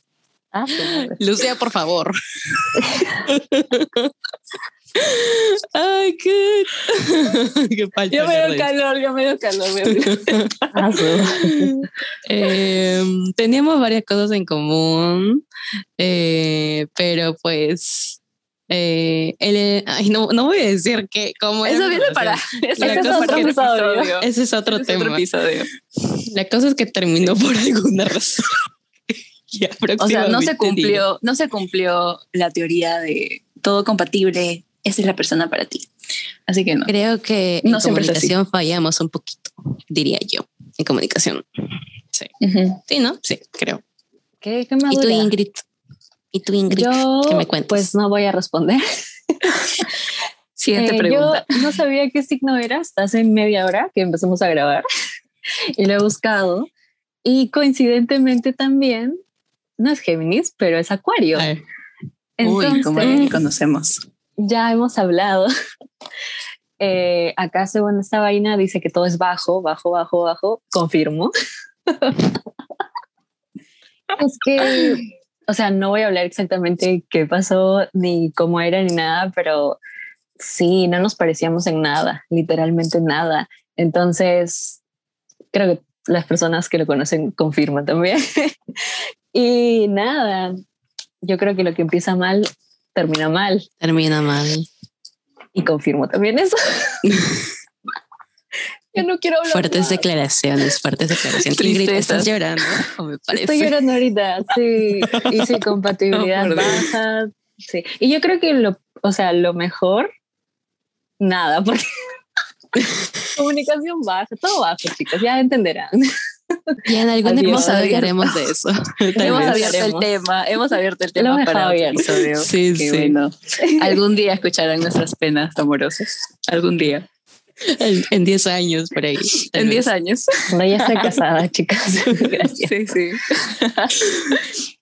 Ah, madre. Lucía, por favor. Ay, qué. Yo me risa. calor, yo me dio calor. me Ah, Em, teníamos varias cosas en común, eh, pero pues. eh, ay, no, no voy a decir que cómo Eso viene para. Eso es otro episodio. Ese es otro tema. episodio. La cosa es que terminó por alguna razón. O sea, no se diré. cumplió, no se cumplió la teoría de todo compatible, esa es la persona para ti. Así que no. Creo que No en comunicación fallamos un poquito, diría yo. En comunicación. Sí. Ujú. Sí, ¿no? Sí, creo. ¿Qué, qué ¿Y tú? Ingrid? ¿Y tú, Ingrid? Yo, ¿Qué me cuentas? pues no voy a responder. Siguiente Eh, pregunta. Yo no sabía qué signo era hasta hace media hora que empezamos a grabar y lo he buscado. Y coincidentemente también, no es Géminis, pero es Acuario. Ay, Uy, como Entonces, conocemos. Ya hemos hablado. Eh, acá, según esta vaina, dice que todo es bajo, bajo, bajo, bajo. Confirmo. es que, o sea, no voy a hablar exactamente qué pasó, ni cómo era, ni nada, pero sí, no nos parecíamos en nada, literalmente nada. Entonces, creo que las personas que lo conocen confirman también. y nada, yo creo que lo que empieza mal termina mal. termina mal. Y confirmo también eso. Yo no quiero hablar. Fuertes más. declaraciones, fuertes declaraciones. Ingrid. ¿estás llorando? Estoy llorando ahorita, sí. Y sí, compatibilidad baja. Sí. Y yo creo que lo, o sea, lo mejor, nada, porque comunicación baja, todo bajo, chicos, ya entenderán. Y en algún Adiós, episodio hablaremos de eso. Hemos abierto el tema, hemos abierto el tema para otro episodio. Sí, Qué sí. bueno. Algún día escucharán nuestras penas amorosas. Algún día. En- En 10 años, por ahí. En vez. 10 años. No, ya estoy casada, chicas. Gracias. Sí, sí.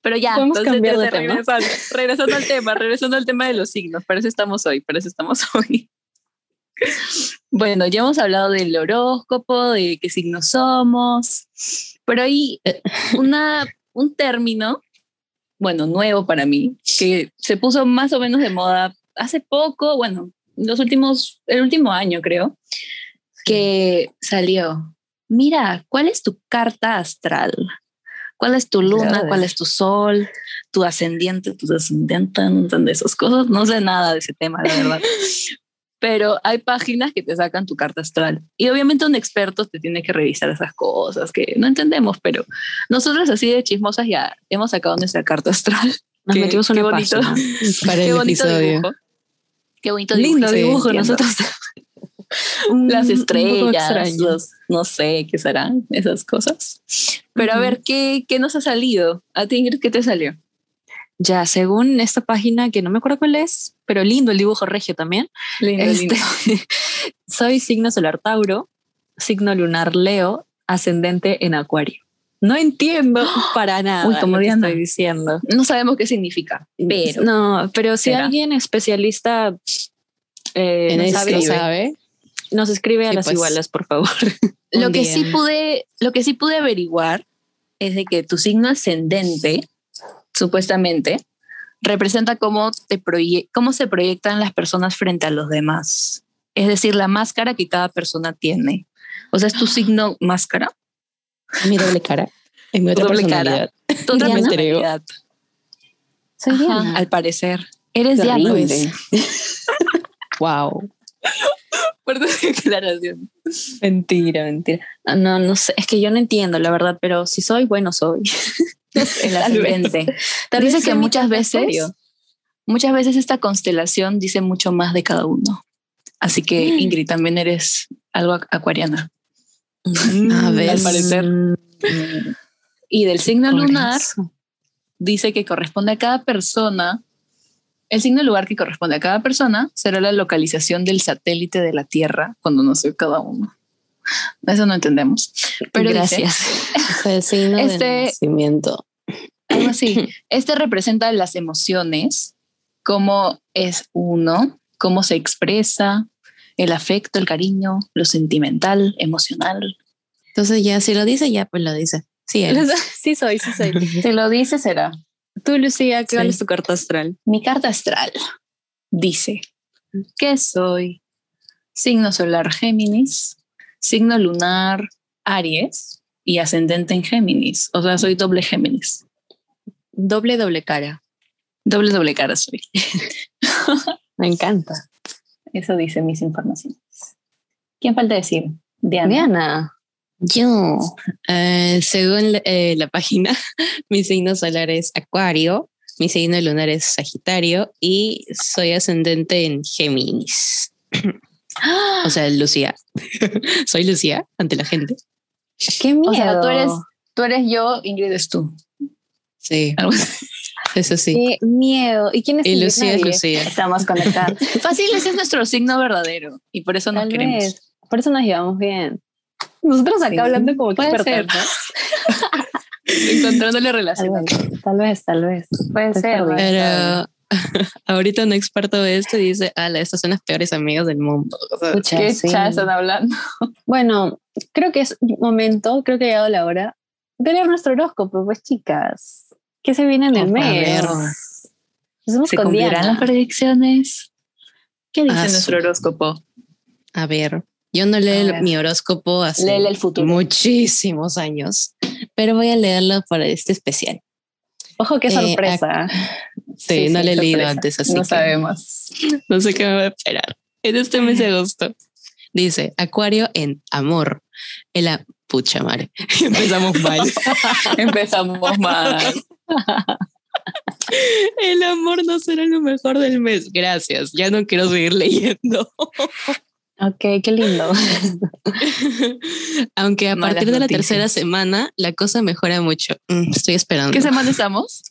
Pero ya, Podemos entonces, cambiar de entonces, tema. regresando, regresando al tema, regresando al tema de los signos. Para eso estamos hoy, para eso estamos hoy. Bueno, ya hemos hablado del horóscopo, de qué signos somos, pero hay una, un término, bueno, nuevo para mí, que se puso más o menos de moda hace poco, bueno, los últimos, el último año creo, que salió. Mira, ¿cuál es tu carta astral? ¿Cuál es tu luna? ¿Cuál es tu sol? ¿Tu ascendiente? ¿Tu descendiente? No entiendo esas cosas. No sé nada de ese tema, la verdad. Pero hay páginas que te sacan tu carta astral. Y obviamente un experto te tiene que revisar esas cosas que no entendemos, pero nosotros así de chismosas ya hemos sacado nuestra carta astral. Nos Qué- metimos qué una bonito. Para Qué el bonito episodio. dibujo. Qué bonito Lindo dibujo. dibujo, entiendo. nosotros. Las estrellas, los, no sé qué serán esas cosas. Pero a Ujú. ver, ¿qué, ¿qué nos ha salido? ¿A ti, Ingrid, qué te salió? Ya, según esta página, que no me acuerdo cuál es, pero lindo el dibujo regio también. Lindo, Este, soy signo solar Tauro, signo lunar Leo, ascendente en Acuario. No entiendo para nada Uy, como lo que estoy diciendo. No sabemos qué significa, pero no, pero si ¿Será? alguien especialista eh, En nos esto, sabe, ¿sabe? nos escribe a las pues. igualas, por favor. lo que sí pude, lo que sí pude averiguar es de que tu signo ascendente, supuestamente, representa cómo, te proye- cómo se proyectan las personas frente a los demás. Es decir, la máscara que cada persona tiene. O sea, es tu signo máscara. Mi doble cara. Es mi otra doble personalidad. Tu otra personalidad. Soy Ajá, al parecer. Eres. Diana. Wow. Fuerte declaración. Mentira, mentira. Ah, No, no sé, es que yo no entiendo, la verdad, pero si soy, bueno, soy. El Tal vez. ascendente. Tal vez que sea muchas veces, muchas veces esta constelación dice mucho más de cada uno. Así que Mm. Ingrid, también eres algo acu- acuariana. A ver. Al parecer. Mm, Y del signo lunar eso. dice que corresponde a cada persona. El signo lugar que corresponde a cada persona será la localización del satélite de la Tierra cuando nació cada uno. Eso no entendemos. Pero Gracias. El signo Este- de nacimiento. Algo así. Este representa las emociones, cómo es uno, cómo se expresa, el afecto, el cariño, lo sentimental, emocional. Entonces ya si lo dice, ya pues lo dice. Sí, eres. sí soy, sí soy. Si lo dice, será. Tú, Lucía, ¿qué Sí. cuál es tu carta astral? Mi carta astral dice que soy signo solar Géminis, signo lunar Aries y ascendente en Géminis. O sea, soy doble Géminis. Doble, doble cara. Doble, doble cara soy. Me encanta. Eso dice mis informaciones. ¿Quién falta decir? Diana. Diana. Yo, eh, según la, eh, la página, mi signo solar es Acuario, mi signo lunar es Sagitario y soy ascendente en Géminis. o sea, Lucía. soy Lucía ante la gente. ¡Qué miedo! O sea, tú eres, tú eres yo, Ingrid es tú. Sí, Algo así. eso sí. ¡Qué miedo! ¿Y quién es Y? Lucía es. Lucía. Estamos conectados. Fácil, ese es nuestro signo verdadero y por eso nos Tal queremos. vez. Por eso nos llevamos bien. Nosotros acá Sí. hablando como. ¿no? Encontrándole Tal relación. vez, tal vez, tal vez. Puede ser. Pero ahorita un experto de esto dice, ala, estas son las peores amigas del mundo. O sea, Pucha, ¿Qué sí. están hablando? Bueno, creo que es momento, creo que ha llegado la hora de leer nuestro horóscopo, pues chicas. ¿Qué se viene en el a mes? ver. Empecemos ¿Se con cumplirán las predicciones? ¿Qué dice Ah, nuestro horóscopo? a ver, yo no leo mi horóscopo hace Léele el futuro. muchísimos años, pero voy a leerlo para este especial. Ojo, qué Eh, sorpresa. Sí, Sí, no sí, lo he leído antes, así no que sabemos. no sé qué me va a esperar. En este mes de agosto. Dice, Acuario en amor. En la pucha madre. Empezamos mal. Empezamos mal. El amor no será lo mejor del mes. Gracias. Ya no quiero seguir leyendo. Ok, qué lindo. Aunque a Malas partir de la tercera semana la cosa mejora mucho. Mm, estoy esperando. ¿Qué semana estamos?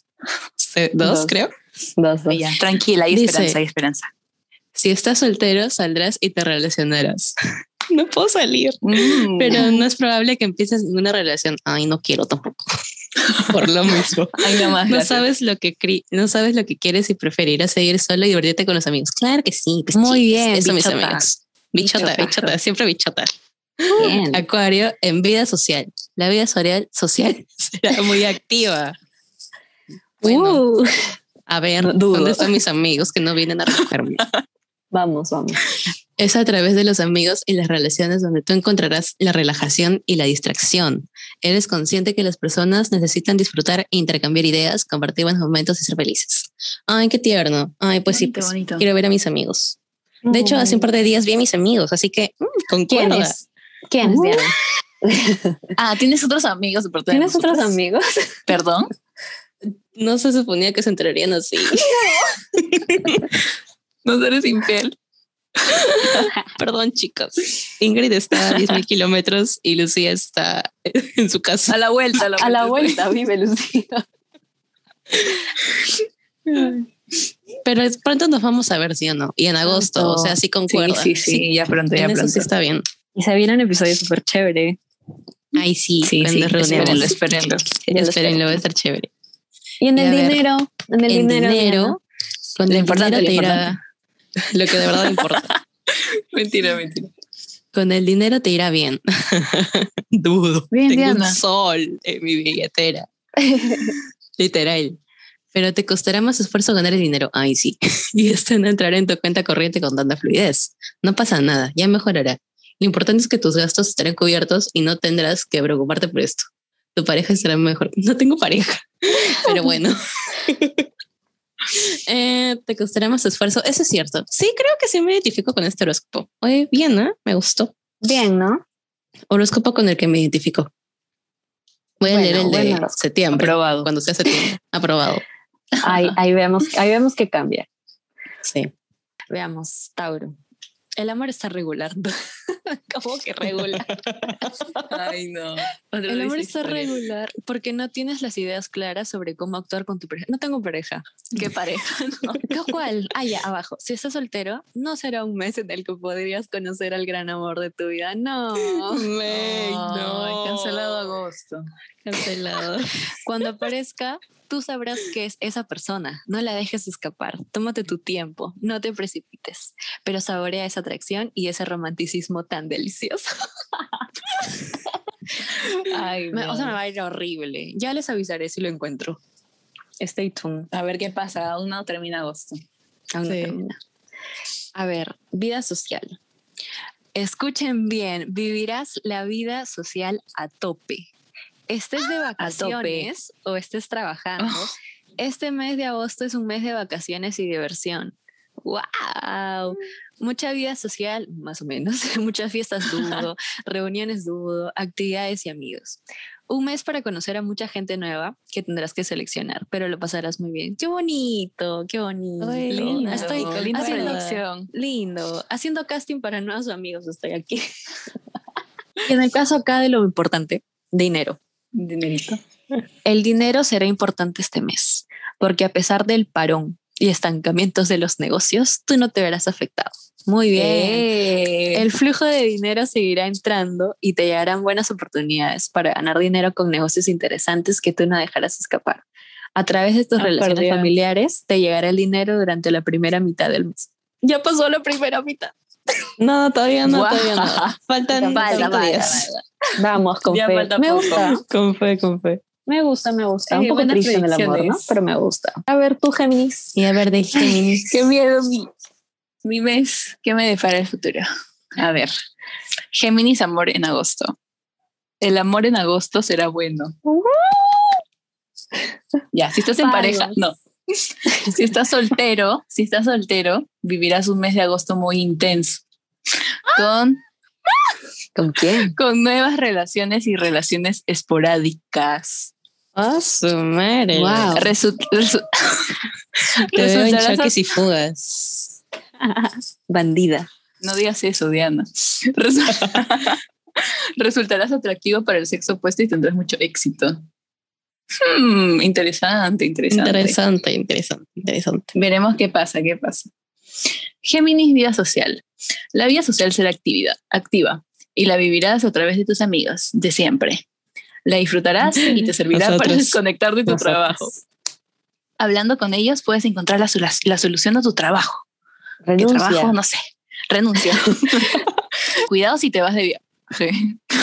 Dos, Dos. creo. Dos, dos. Ya, Tranquila, hay Dice- esperanza, hay esperanza. Si estás soltero, saldrás y te relacionarás. No puedo salir. Mm. Pero no es probable que empieces una relación. Ay, no quiero tampoco. Por lo mismo. Ay, no más. No sabes lo que no sabes lo que quieres y preferirás seguir solo y divertirte con los amigos. Claro que sí. pues, Muy bien, Eso, mis bichota. amigos. Bichota, Bichota. bichota, siempre bichota. Bien. Acuario en vida social. La vida social, social será muy activa. Bueno, Uh, a ver, dudo. ¿dónde están mis amigos que no vienen a recogerme? vamos, vamos. Es a través de los amigos y las relaciones donde tú encontrarás la relajación y la distracción. Eres consciente que las personas necesitan disfrutar e intercambiar ideas, compartir buenos momentos y ser felices. Ay, qué tierno. Ay, pues sí, pues, bonito. quiero ver a mis amigos. De hecho, hace un par de días vi a mis amigos, así que mm, ¿Quién concuerda. es? ¿Quién es Uh. Ah, ¿tienes otros amigos? ¿Tienes otros amigos? Perdón. No se suponía que se enterarían así. No eres infiel. Perdón, chicos. Ingrid está a 10.000 kilómetros y Lucía está en su casa. A la vuelta, a la vuelta. A la vuelta, vive Lucía. Pero pronto nos vamos a ver, sí o no. Y en agosto, o sea, sí Sí, concuerda. sí, sí, ya pronto, ya en eso pronto. sí está bien. Y se viene un episodio súper chévere. Ay, sí, Sí, sí, espérenlo, espérenlo. Espérenlo, va a estar chévere. Y en Y el ver, dinero, en el en dinero, dinero, con Lo el importante, dinero te lo irá lo que de verdad importa. Mentira, mentira. Con el dinero te irá bien. Dudo. Bien, Tengo Diana. un sol en mi billetera. Literal. Pero te costará más esfuerzo ganar el dinero. Ay, sí. Y esto no entrará en tu cuenta corriente con tanta fluidez. No pasa nada, ya mejorará. Lo importante es que tus gastos estarán cubiertos y no tendrás que preocuparte por esto. Tu pareja estará mejor. No tengo pareja, pero bueno. Eh, te costará más esfuerzo. Eso es cierto. Sí, creo que sí me identifico con este horóscopo. Oye, bien, ¿no? Me gustó. Bien, ¿no? Horóscopo con el que me identifico. Voy a Bueno, leer el de septiembre. Aprobado. Cuando sea septiembre. Aprobado. Ahí, ahí vemos, ahí vemos que cambia. Sí. Veamos, Tauro. El amor está regular. ¿Cómo que regular? Ay, no. El amor está regular porque no tienes las ideas claras sobre cómo actuar con tu pareja. No tengo pareja. Qué pareja. ¿no? ¿Cuál? Ah, ya, abajo. Si estás soltero, no será un mes en el que podrías conocer al gran amor de tu vida. No. Ay, Ay, cancelado agosto. Cancelado. Cuando aparezca, tú sabrás que es esa persona. No la dejes escapar. Tómate tu tiempo. No te precipites. Pero saborea esa atracción y ese romanticismo tan delicioso. Ay, Me- o sea, me va a ir horrible. Ya les avisaré si lo encuentro. Stay tuned. a ver qué pasa. Aún no termina agosto. Aún no termina. A ver, vida social. Escuchen bien, vivirás la vida social a tope. Estés de vacaciones o estés trabajando, este mes de agosto es un mes de vacaciones y diversión. ¡Wow! Mucha vida social, más o menos. Muchas fiestas dudo, reuniones dudo, actividades y amigos. Un mes para conocer a mucha gente nueva que tendrás que seleccionar, pero lo pasarás muy bien. ¡Qué bonito! ¡Qué bonito! Ay, lindo. Estoy linda haciendo- predicción. lindo. Haciendo casting para nuevos amigos estoy aquí. y en el caso acá de lo importante, dinero. Dinerito. El dinero será importante este mes, porque a pesar del parón y estancamientos de los negocios, tú no te verás afectado. Muy bien. Eh, El flujo de dinero seguirá entrando y te llegarán buenas oportunidades para ganar dinero con negocios interesantes que tú no dejarás escapar. A través de tus Ah, relaciones familiares te llegará el dinero durante la primera mitad del mes. Ya pasó la primera mitad. No, todavía no, todavía no. Faltan Falta, cinco falta, días. Vamos, con Ya fe. Me poco. gusta, Con fe, con fe. me gusta, me gusta. Un poco triste en el amor, ¿no? Pero me gusta. A ver, tú, Géminis. Y a ver, de Géminis. Qué miedo mi, mi mes. ¿Qué me depara el futuro? A ver. Géminis, amor en agosto. El amor en agosto será bueno. Ya, si estás en Palos. pareja, no. Si estás soltero, si estás soltero, vivirás un mes de agosto muy intenso. Con, ¿Con quién? con nuevas relaciones y relaciones esporádicas. Ah, su madre. Wow. Resu- resu- Te veo en choques y fugas. Bandida. No digas eso, Diana. Resu- Resultarás atractivo para el sexo opuesto y tendrás mucho éxito. Hmm, interesante, interesante. Interesante, interesante, interesante. Veremos qué pasa, qué pasa. Géminis, vida social. La vida social será actividad, activa y la vivirás a través de tus amigos de siempre. La disfrutarás y te servirá para desconectar de tu Nosotros. trabajo. Hablando con ellos puedes encontrar la, solu- la solución a tu trabajo. ¿Qué Renuncia. trabajo? No sé. Renuncia. Cuidado si te vas de viaje.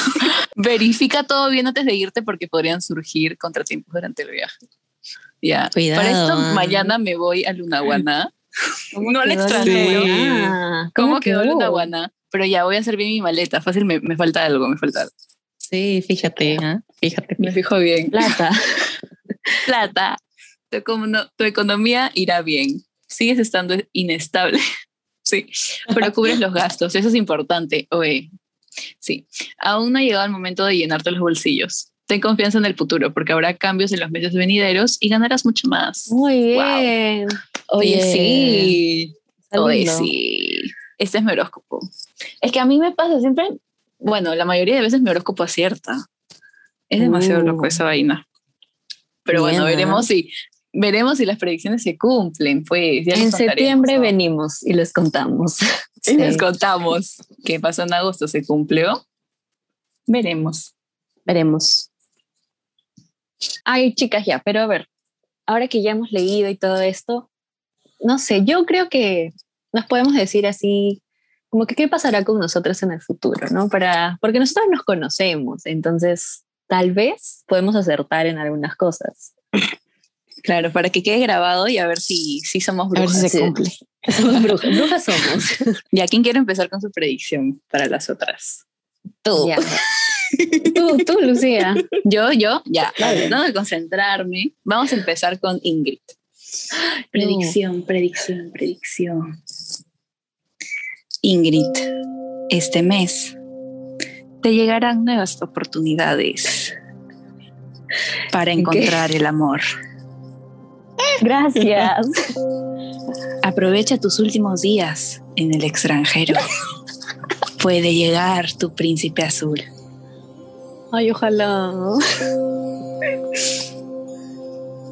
Verifica todo bien antes de irte porque podrían surgir contratiempos durante el viaje. Ya. Cuidado, Para esto, ah. mañana me voy a Lunaguaná. ¿Cómo No al extranjero. Lunaguaná? ¿Cómo quedó quedó? Lunaguaná? Pero ya voy a hacer bien mi maleta. Fácil, me, me falta algo, me falta algo. Sí, fíjate, ¿ah? fíjate. Me fijo bien. Plata. Plata. Tu, tu economía irá bien. Sigues estando inestable. Sí, pero cubres los gastos. Eso es importante. Oye, sí. Aún no ha llegado el momento de llenarte los bolsillos. Ten confianza en el futuro porque habrá cambios en los meses venideros y ganarás mucho más. Muy Wow. bien. Oye, Bien. sí. Oye, sí. Este es mi horóscopo. Es que a mí me pasa siempre, bueno, la mayoría de veces mi horóscopo acierta. Es demasiado Uh. loco esa vaina. Pero Bien, bueno, ¿ah? veremos si veremos si las predicciones se cumplen, pues. ya En septiembre ¿no? venimos y les contamos. Y les contamos qué pasó en agosto, se cumplió. Veremos. Veremos. Ay, chicas, ya, pero a ver, ahora que ya hemos leído y todo esto, no sé, yo creo que nos podemos decir así, como que qué pasará con nosotros en el futuro, ¿no? Para, porque nosotros nos conocemos, entonces tal vez podemos acertar en algunas cosas. Claro, para que quede grabado y a ver si, si somos A ver brujas. si se Sí. cumple. Somos brujas, brujas somos. Ya, ¿quién quiere empezar con su predicción para las otras? Tú. Ya. Tú, tú, Lucía. Yo, yo, ya, Dale. tratando de concentrarme, vamos a empezar con Ingrid. Predicción, predicción, predicción. Ingrid, este mes te llegarán nuevas oportunidades para encontrar el amor. Gracias. Aprovecha tus últimos días en el extranjero. Puede llegar tu príncipe azul. Ay, ojalá.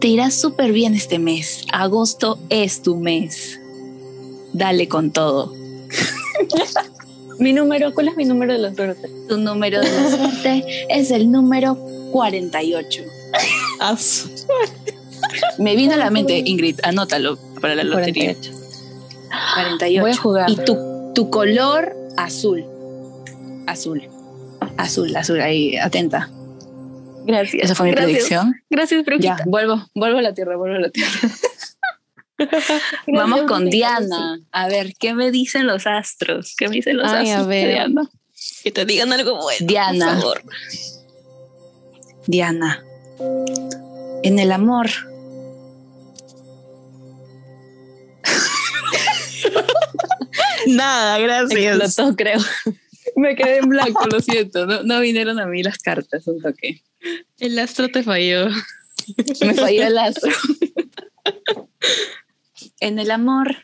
Te irá súper bien este mes. Agosto es tu mes. Dale con todo. Mi número, ¿cuál es mi número de la suerte? Tu número de la suerte es el número 48. Me vino a la mente, Ingrid, anótalo para la lotería. 48. Voy a jugar. Y tu, tu color azul. Azul. Azul, azul, ahí, atenta. Gracias. Esa fue mi Gracias. predicción. Gracias, brujita. Ya, vuelvo, vuelvo a la tierra, vuelvo a la tierra. Vamos con brujita, Diana. A ver, ¿qué me dicen los astros? ¿Qué me dicen los Ay, a astros? ver. Diana? Que te digan algo bueno. Diana. Por favor. Diana. En el amor. Nada, gracias. Explotó, creo. Me quedé en blanco, lo siento. No, no vinieron a mí las cartas, un toque. El astro te falló. Me falló el astro. en el amor,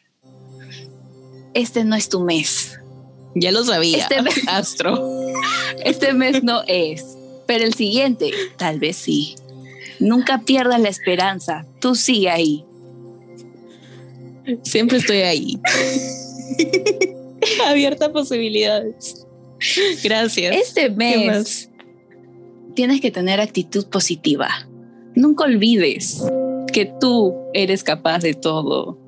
este no es tu mes. Ya lo sabía. Este mes- astro. Este mes no es, pero el siguiente, tal vez sí. Nunca pierdas la esperanza. Tú sigue ahí. Siempre estoy ahí. Abierta a posibilidades. Gracias. Este ¿Qué mes tienes que tener actitud positiva. Nunca olvides que tú eres capaz de todo.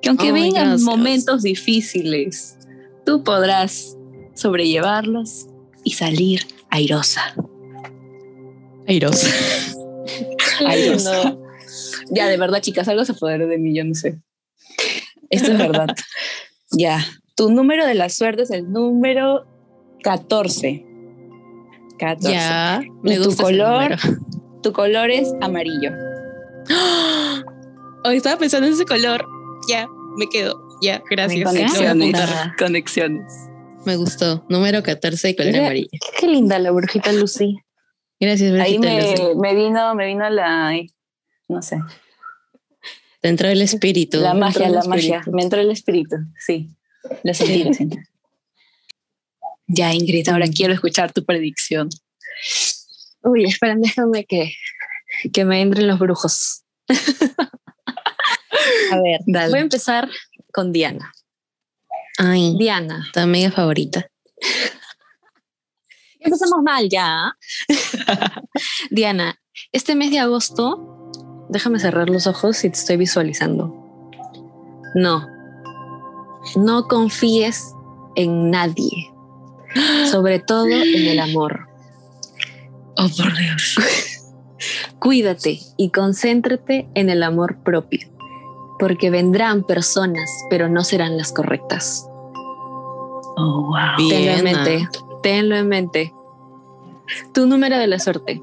Que aunque vengan momentos difíciles, tú podrás sobrellevarlos y salir airosa. Airosa. Airosa. Ya, de verdad, chicas, algo se apoderó de mí, yo no sé. Esto es verdad. ya. Tu número de la suerte es el número 14. 14. Ya. ¿Y Me tu gusta ese color? Tu color es amarillo. Hoy estaba pensando en ese color. Ya, me quedo. Ya, gracias. Conexiones. Conexiones. Me gustó. Número 14 y color amarillo. Qué linda la brujita Lucy. Gracias, Ahí Brujita Lucy. me, me vino, me vino la, no sé, Dentro del espíritu. la magia, la espíritu. magia. Me entró el espíritu, sí. Lo sentí, lo sentí. Ya, Ingrid, ahora quiero escuchar tu predicción. Uy, esperen, déjame que, que me entren los brujos. A ver, Dale. voy a empezar con Diana. Ay, Diana, tu amiga favorita. empezamos mal ya. Diana, este mes de agosto, déjame cerrar los ojos y te estoy visualizando. No, no confíes en nadie, sobre todo en el amor. Oh, por Dios. Cuídate y concéntrate en el amor propio, porque vendrán personas, pero no serán las correctas. Oh, wow. Tenlo en mente, tenlo en mente. Tu número de la suerte.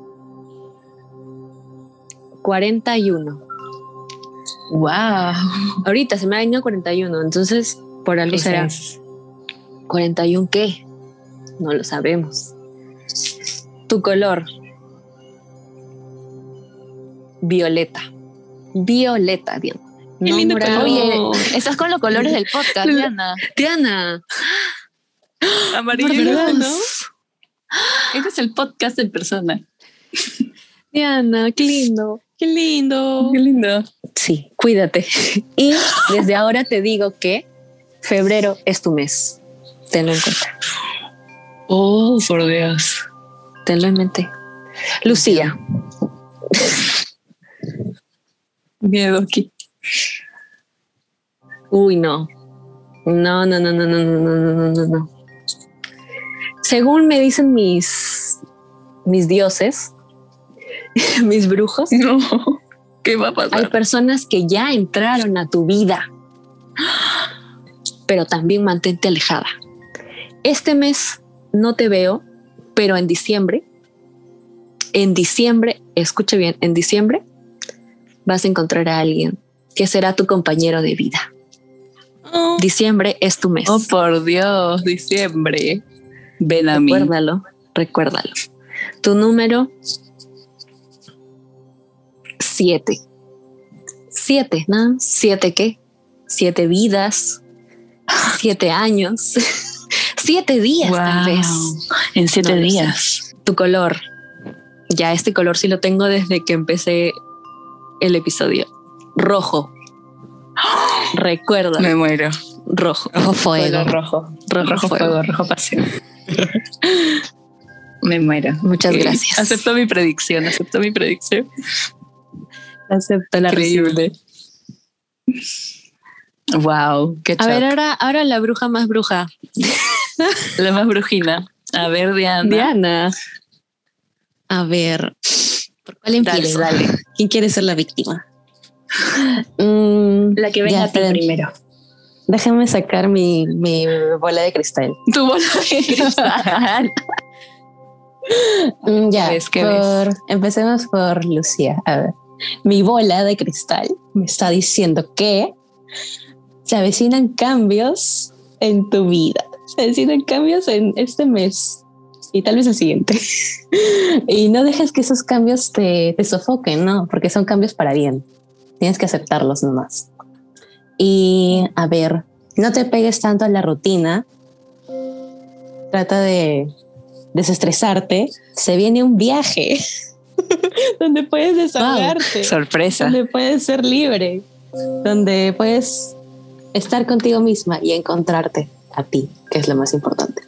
41. Wow. Ahorita se me ha venido 41, entonces por algo será. 41 qué? No lo sabemos. Tu color. Violeta. Violeta, Diana. Qué lindo color. Oye, estás con los colores del podcast, Diana. Diana. Amarillo. ¿Verdad, no? Este es el podcast en persona. Diana, qué lindo. Qué lindo. Qué lindo. Sí, cuídate. Y desde ahora te digo que febrero es tu mes. Tenlo en cuenta. Oh, por Dios. Tenlo en mente. Lucía, Miedo aquí. uy, no. No, no, no, no, no, no, no, no, no, no. Según me dicen mis, mis dioses, mis brujos, No. ¿Qué va a hay pasar? personas que ya entraron a tu vida, pero también mantente alejada. Este mes no te veo, pero en diciembre, en diciembre, escuche bien, en diciembre vas a encontrar a alguien que será tu compañero de vida. Oh, Diciembre es tu mes. Oh, por Dios, diciembre. Ven a mí. Recuérdalo, recuérdalo. Tu número siete. Siete, ¿no? ¿Siete qué? Siete vidas, siete años, siete días tal vez. En siete No lo sé. días. Tu color. Ya este color sí lo tengo desde que empecé el episodio. Rojo. Recuerda, Me muero. rojo. Rojo fuego. rojo. Rojo, Rojo fuego. fuego, rojo pasión. Me muero. Muchas gracias. Acepto mi predicción, acepto mi predicción. Acepto la. Increíble. Wow, qué A ver, ahora, ahora la bruja más bruja. La más brujina. A ver, Diana. Diana. A ver, ¿por cuál empiezo? dale. ¿Quién quiere ser la víctima? Mm, La que venga Ya, a ti primero. déjame sacar mi, mi bola de cristal. Tu bola de cristal. Mm, ya, ves? ¿Qué por, empecemos por Lucía. A ver, mi bola de cristal me está diciendo que se avecinan cambios en tu vida. Se deciden cambios en este mes y tal vez el siguiente. y no dejes que esos cambios te, te sofoquen, ¿no? Porque son cambios para bien. Tienes que aceptarlos nomás. Y a ver, no te pegues tanto a la rutina. Trata de desestresarte. Se viene un viaje donde puedes desahogarte, Sorpresa. donde puedes ser libre, donde puedes estar contigo misma y encontrarte a ti, que es lo más importante.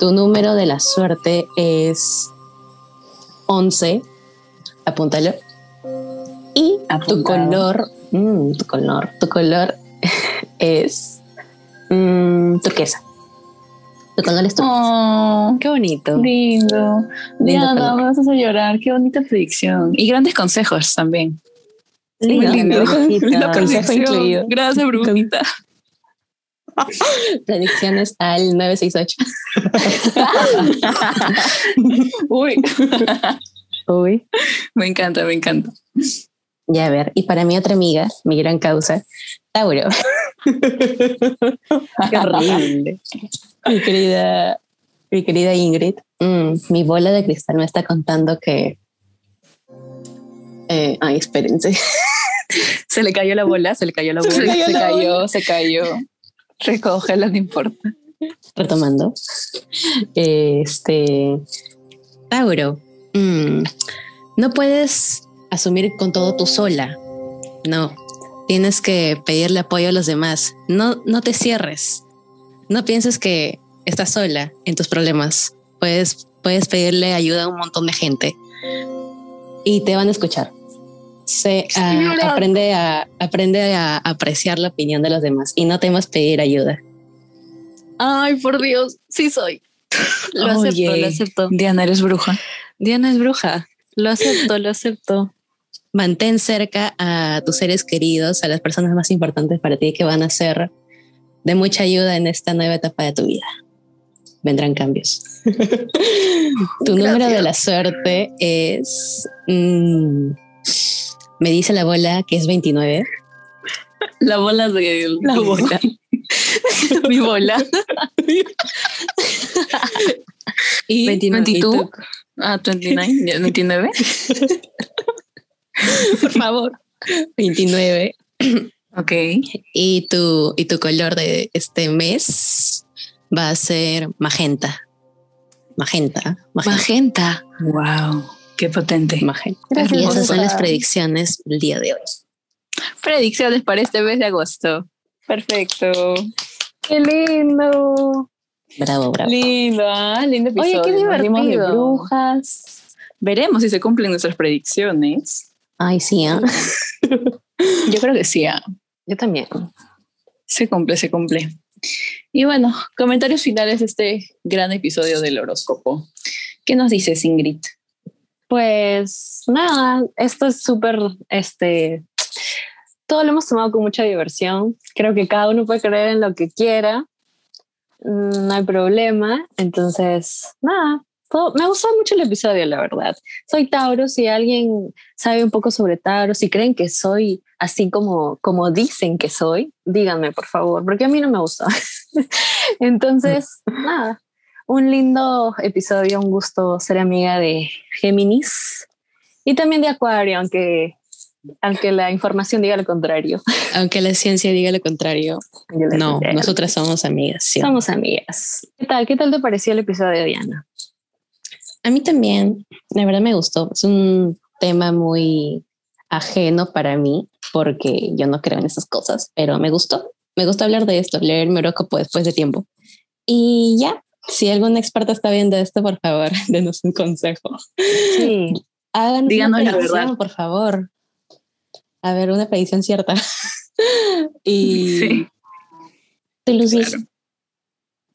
Tu número de la suerte es 11. Apúntalo. Y tu Apuntado. color, mm, tu color, tu color es mm, turquesa. Tu color es turquesa. Oh, Qué bonito. lindo. Lindo Diana, color. me vas a llorar. Qué bonita predicción. Y grandes consejos también. Lindo, Muy lindo. lindo. Consejo incluido. Gracias, Brujita. Predicciones al 968. Uy, Uy. me encanta, me encanta. Ya a ver, y para mi otra amiga, mi gran causa, Tauro. Qué horrible. Mi querida, mi querida Ingrid, mm, mi bola de cristal me está contando que. Eh, ay, espérense. Se le cayó la bola, se le cayó la bola. Se, cayó se cayó, se cayó. Recógela, no importa. Retomando. Este. Tauro, mm, no puedes asumir con todo tú sola. No. Tienes que pedirle apoyo a los demás. No, no te cierres. No pienses que estás sola en tus problemas. Puedes, puedes pedirle ayuda a un montón de gente y te van a escuchar. Se, ah, aprende, a, aprende a apreciar la opinión de los demás y no temas pedir ayuda. Ay, por Dios, sí soy. Lo acepto, Oye, lo acepto. Diana, eres bruja. Diana es bruja. Lo acepto, lo acepto. Mantén cerca a tus seres queridos, a las personas más importantes para ti que van a ser de mucha ayuda en esta nueva etapa de tu vida. Vendrán cambios. tu número de la suerte es... mm, me dice la bola que es 29. La bola de La bola. Mi bola. Y 29. 22. Ah, 29. 29. por favor. 29. Ok. Y tu, y tu color de este mes va a ser magenta. Magenta. Magenta. Magenta. Wow. Qué potente. magenta. Gracias, y esas son las predicciones del día de hoy. Predicciones para este mes de agosto. Perfecto. Qué lindo. Bravo, bravo. Lindo, ah, lindo Oye, episodio. qué Nos dimos de divertido. brujas. Veremos si se cumplen nuestras predicciones. Ay, sí, ¿ah? Yo creo que sí. ah. Yo también. Se cumple, se cumple. Y bueno, comentarios finales de este gran episodio del horóscopo. ¿Qué nos dices, Ingrid? Pues nada, esto es súper, este, todo lo hemos tomado con mucha diversión. Creo que cada uno puede creer en lo que quiera. Mm, No hay problema. Entonces, nada, todo- me gustó mucho el episodio, la verdad. Soy Tauro, si alguien sabe un poco sobre Tauro, si creen que soy así como, como dicen que soy, díganme, por favor, porque a mí no me gustó. Entonces, nada, un lindo episodio, un gusto ser amiga de Géminis y también de Acuario, aunque, aunque la información diga lo contrario. Aunque la ciencia diga lo contrario. No, nosotras somos amigas. ¿sí? somos amigas. ¿Qué tal? ¿Qué tal te pareció el episodio, Diana? A mí también, la verdad me gustó. Es un tema muy ajeno para mí porque yo no creo en esas cosas, pero me gustó. Me gusta hablar de esto, leer horóscopo después de tiempo. Y ya, si algún experto está viendo esto, por favor, denos un consejo. Sí. Háganos Díganos una la predicción, verdad. por favor. A ver, una predicción cierta. y Sí. tú, Lucy, Claro.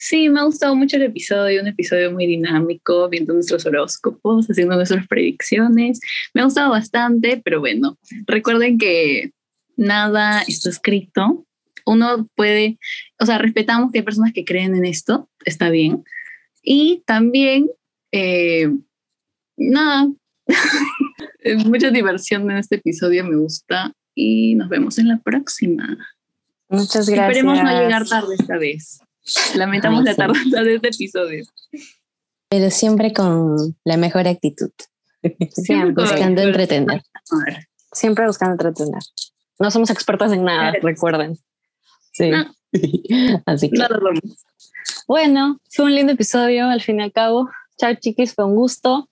Sí, me ha gustado mucho el episodio, un episodio muy dinámico, viendo nuestros horóscopos, haciendo nuestras predicciones. Me ha gustado bastante, pero bueno, recuerden que nada está escrito. Uno puede, o sea, respetamos que hay personas que creen en esto, está bien. Y también, eh, nada, mucha diversión en este episodio, me gusta. Y nos vemos en la próxima. Muchas gracias. Esperemos no llegar tarde esta vez. Lamentamos Ay, la sí. tardanza de este episodio. Pero siempre con la mejor actitud, Siempre, con- buscando entretener. Siempre buscando entretener. No somos expertas en nada, Claro. recuerden. Sí. No. Así que No. Bueno, fue un lindo episodio al fin y al cabo. Chao, chiquis, fue un gusto.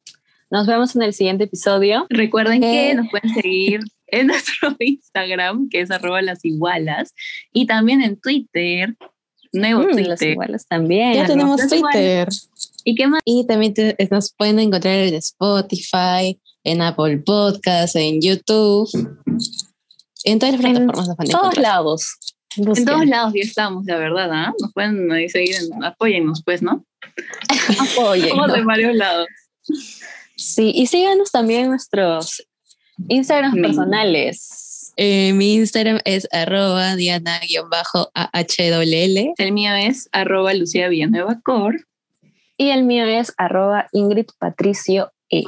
Nos vemos en el siguiente episodio. Recuerden que nos pueden seguir en nuestro Instagram, que es arroba las igualas, y también en Twitter, nuevo Mm, los Twitter. iguales también. ya tenemos Twitter. ¿Y qué más? Y también te- nos pueden encontrar en Spotify, en Apple Podcasts, en YouTube, en todas las En plataformas nos pueden todos encontrar. lados. En todos lados ya estamos, la verdad, ¿ah? Nos pueden seguir, en, apóyennos, pues, ¿no? Estamos no. de varios lados. Sí, y síganos también en nuestros Instagrams Sí. personales. Eh, mi Instagram es arroba diana-ahll. El mío es arroba Lucía Villanueva Cor. Y el mío es arroba Ingrid Patricio E.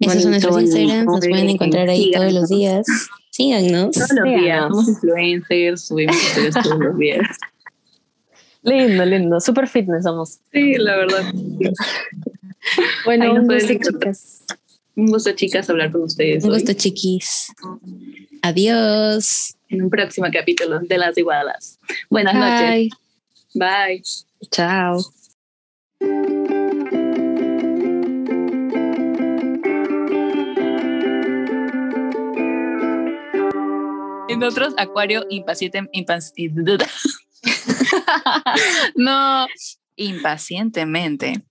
Esos son nuestros Instagrams, nos pueden encontrar ahí todos los días. Síganos. Todos los días. Somos influencers, subimos todos los días. Lindo, lindo. Super fitness somos. Sí, la verdad. Bueno, un encontrar. chicas. Un gusto, chicas, hablar con ustedes Un hoy gusto, chiquis. Adiós. en un próximo capítulo de Las Igualas. Buenas noches. Bye. Bye. Chao. En otros, Acuario impaciente. impas- no. Impacientemente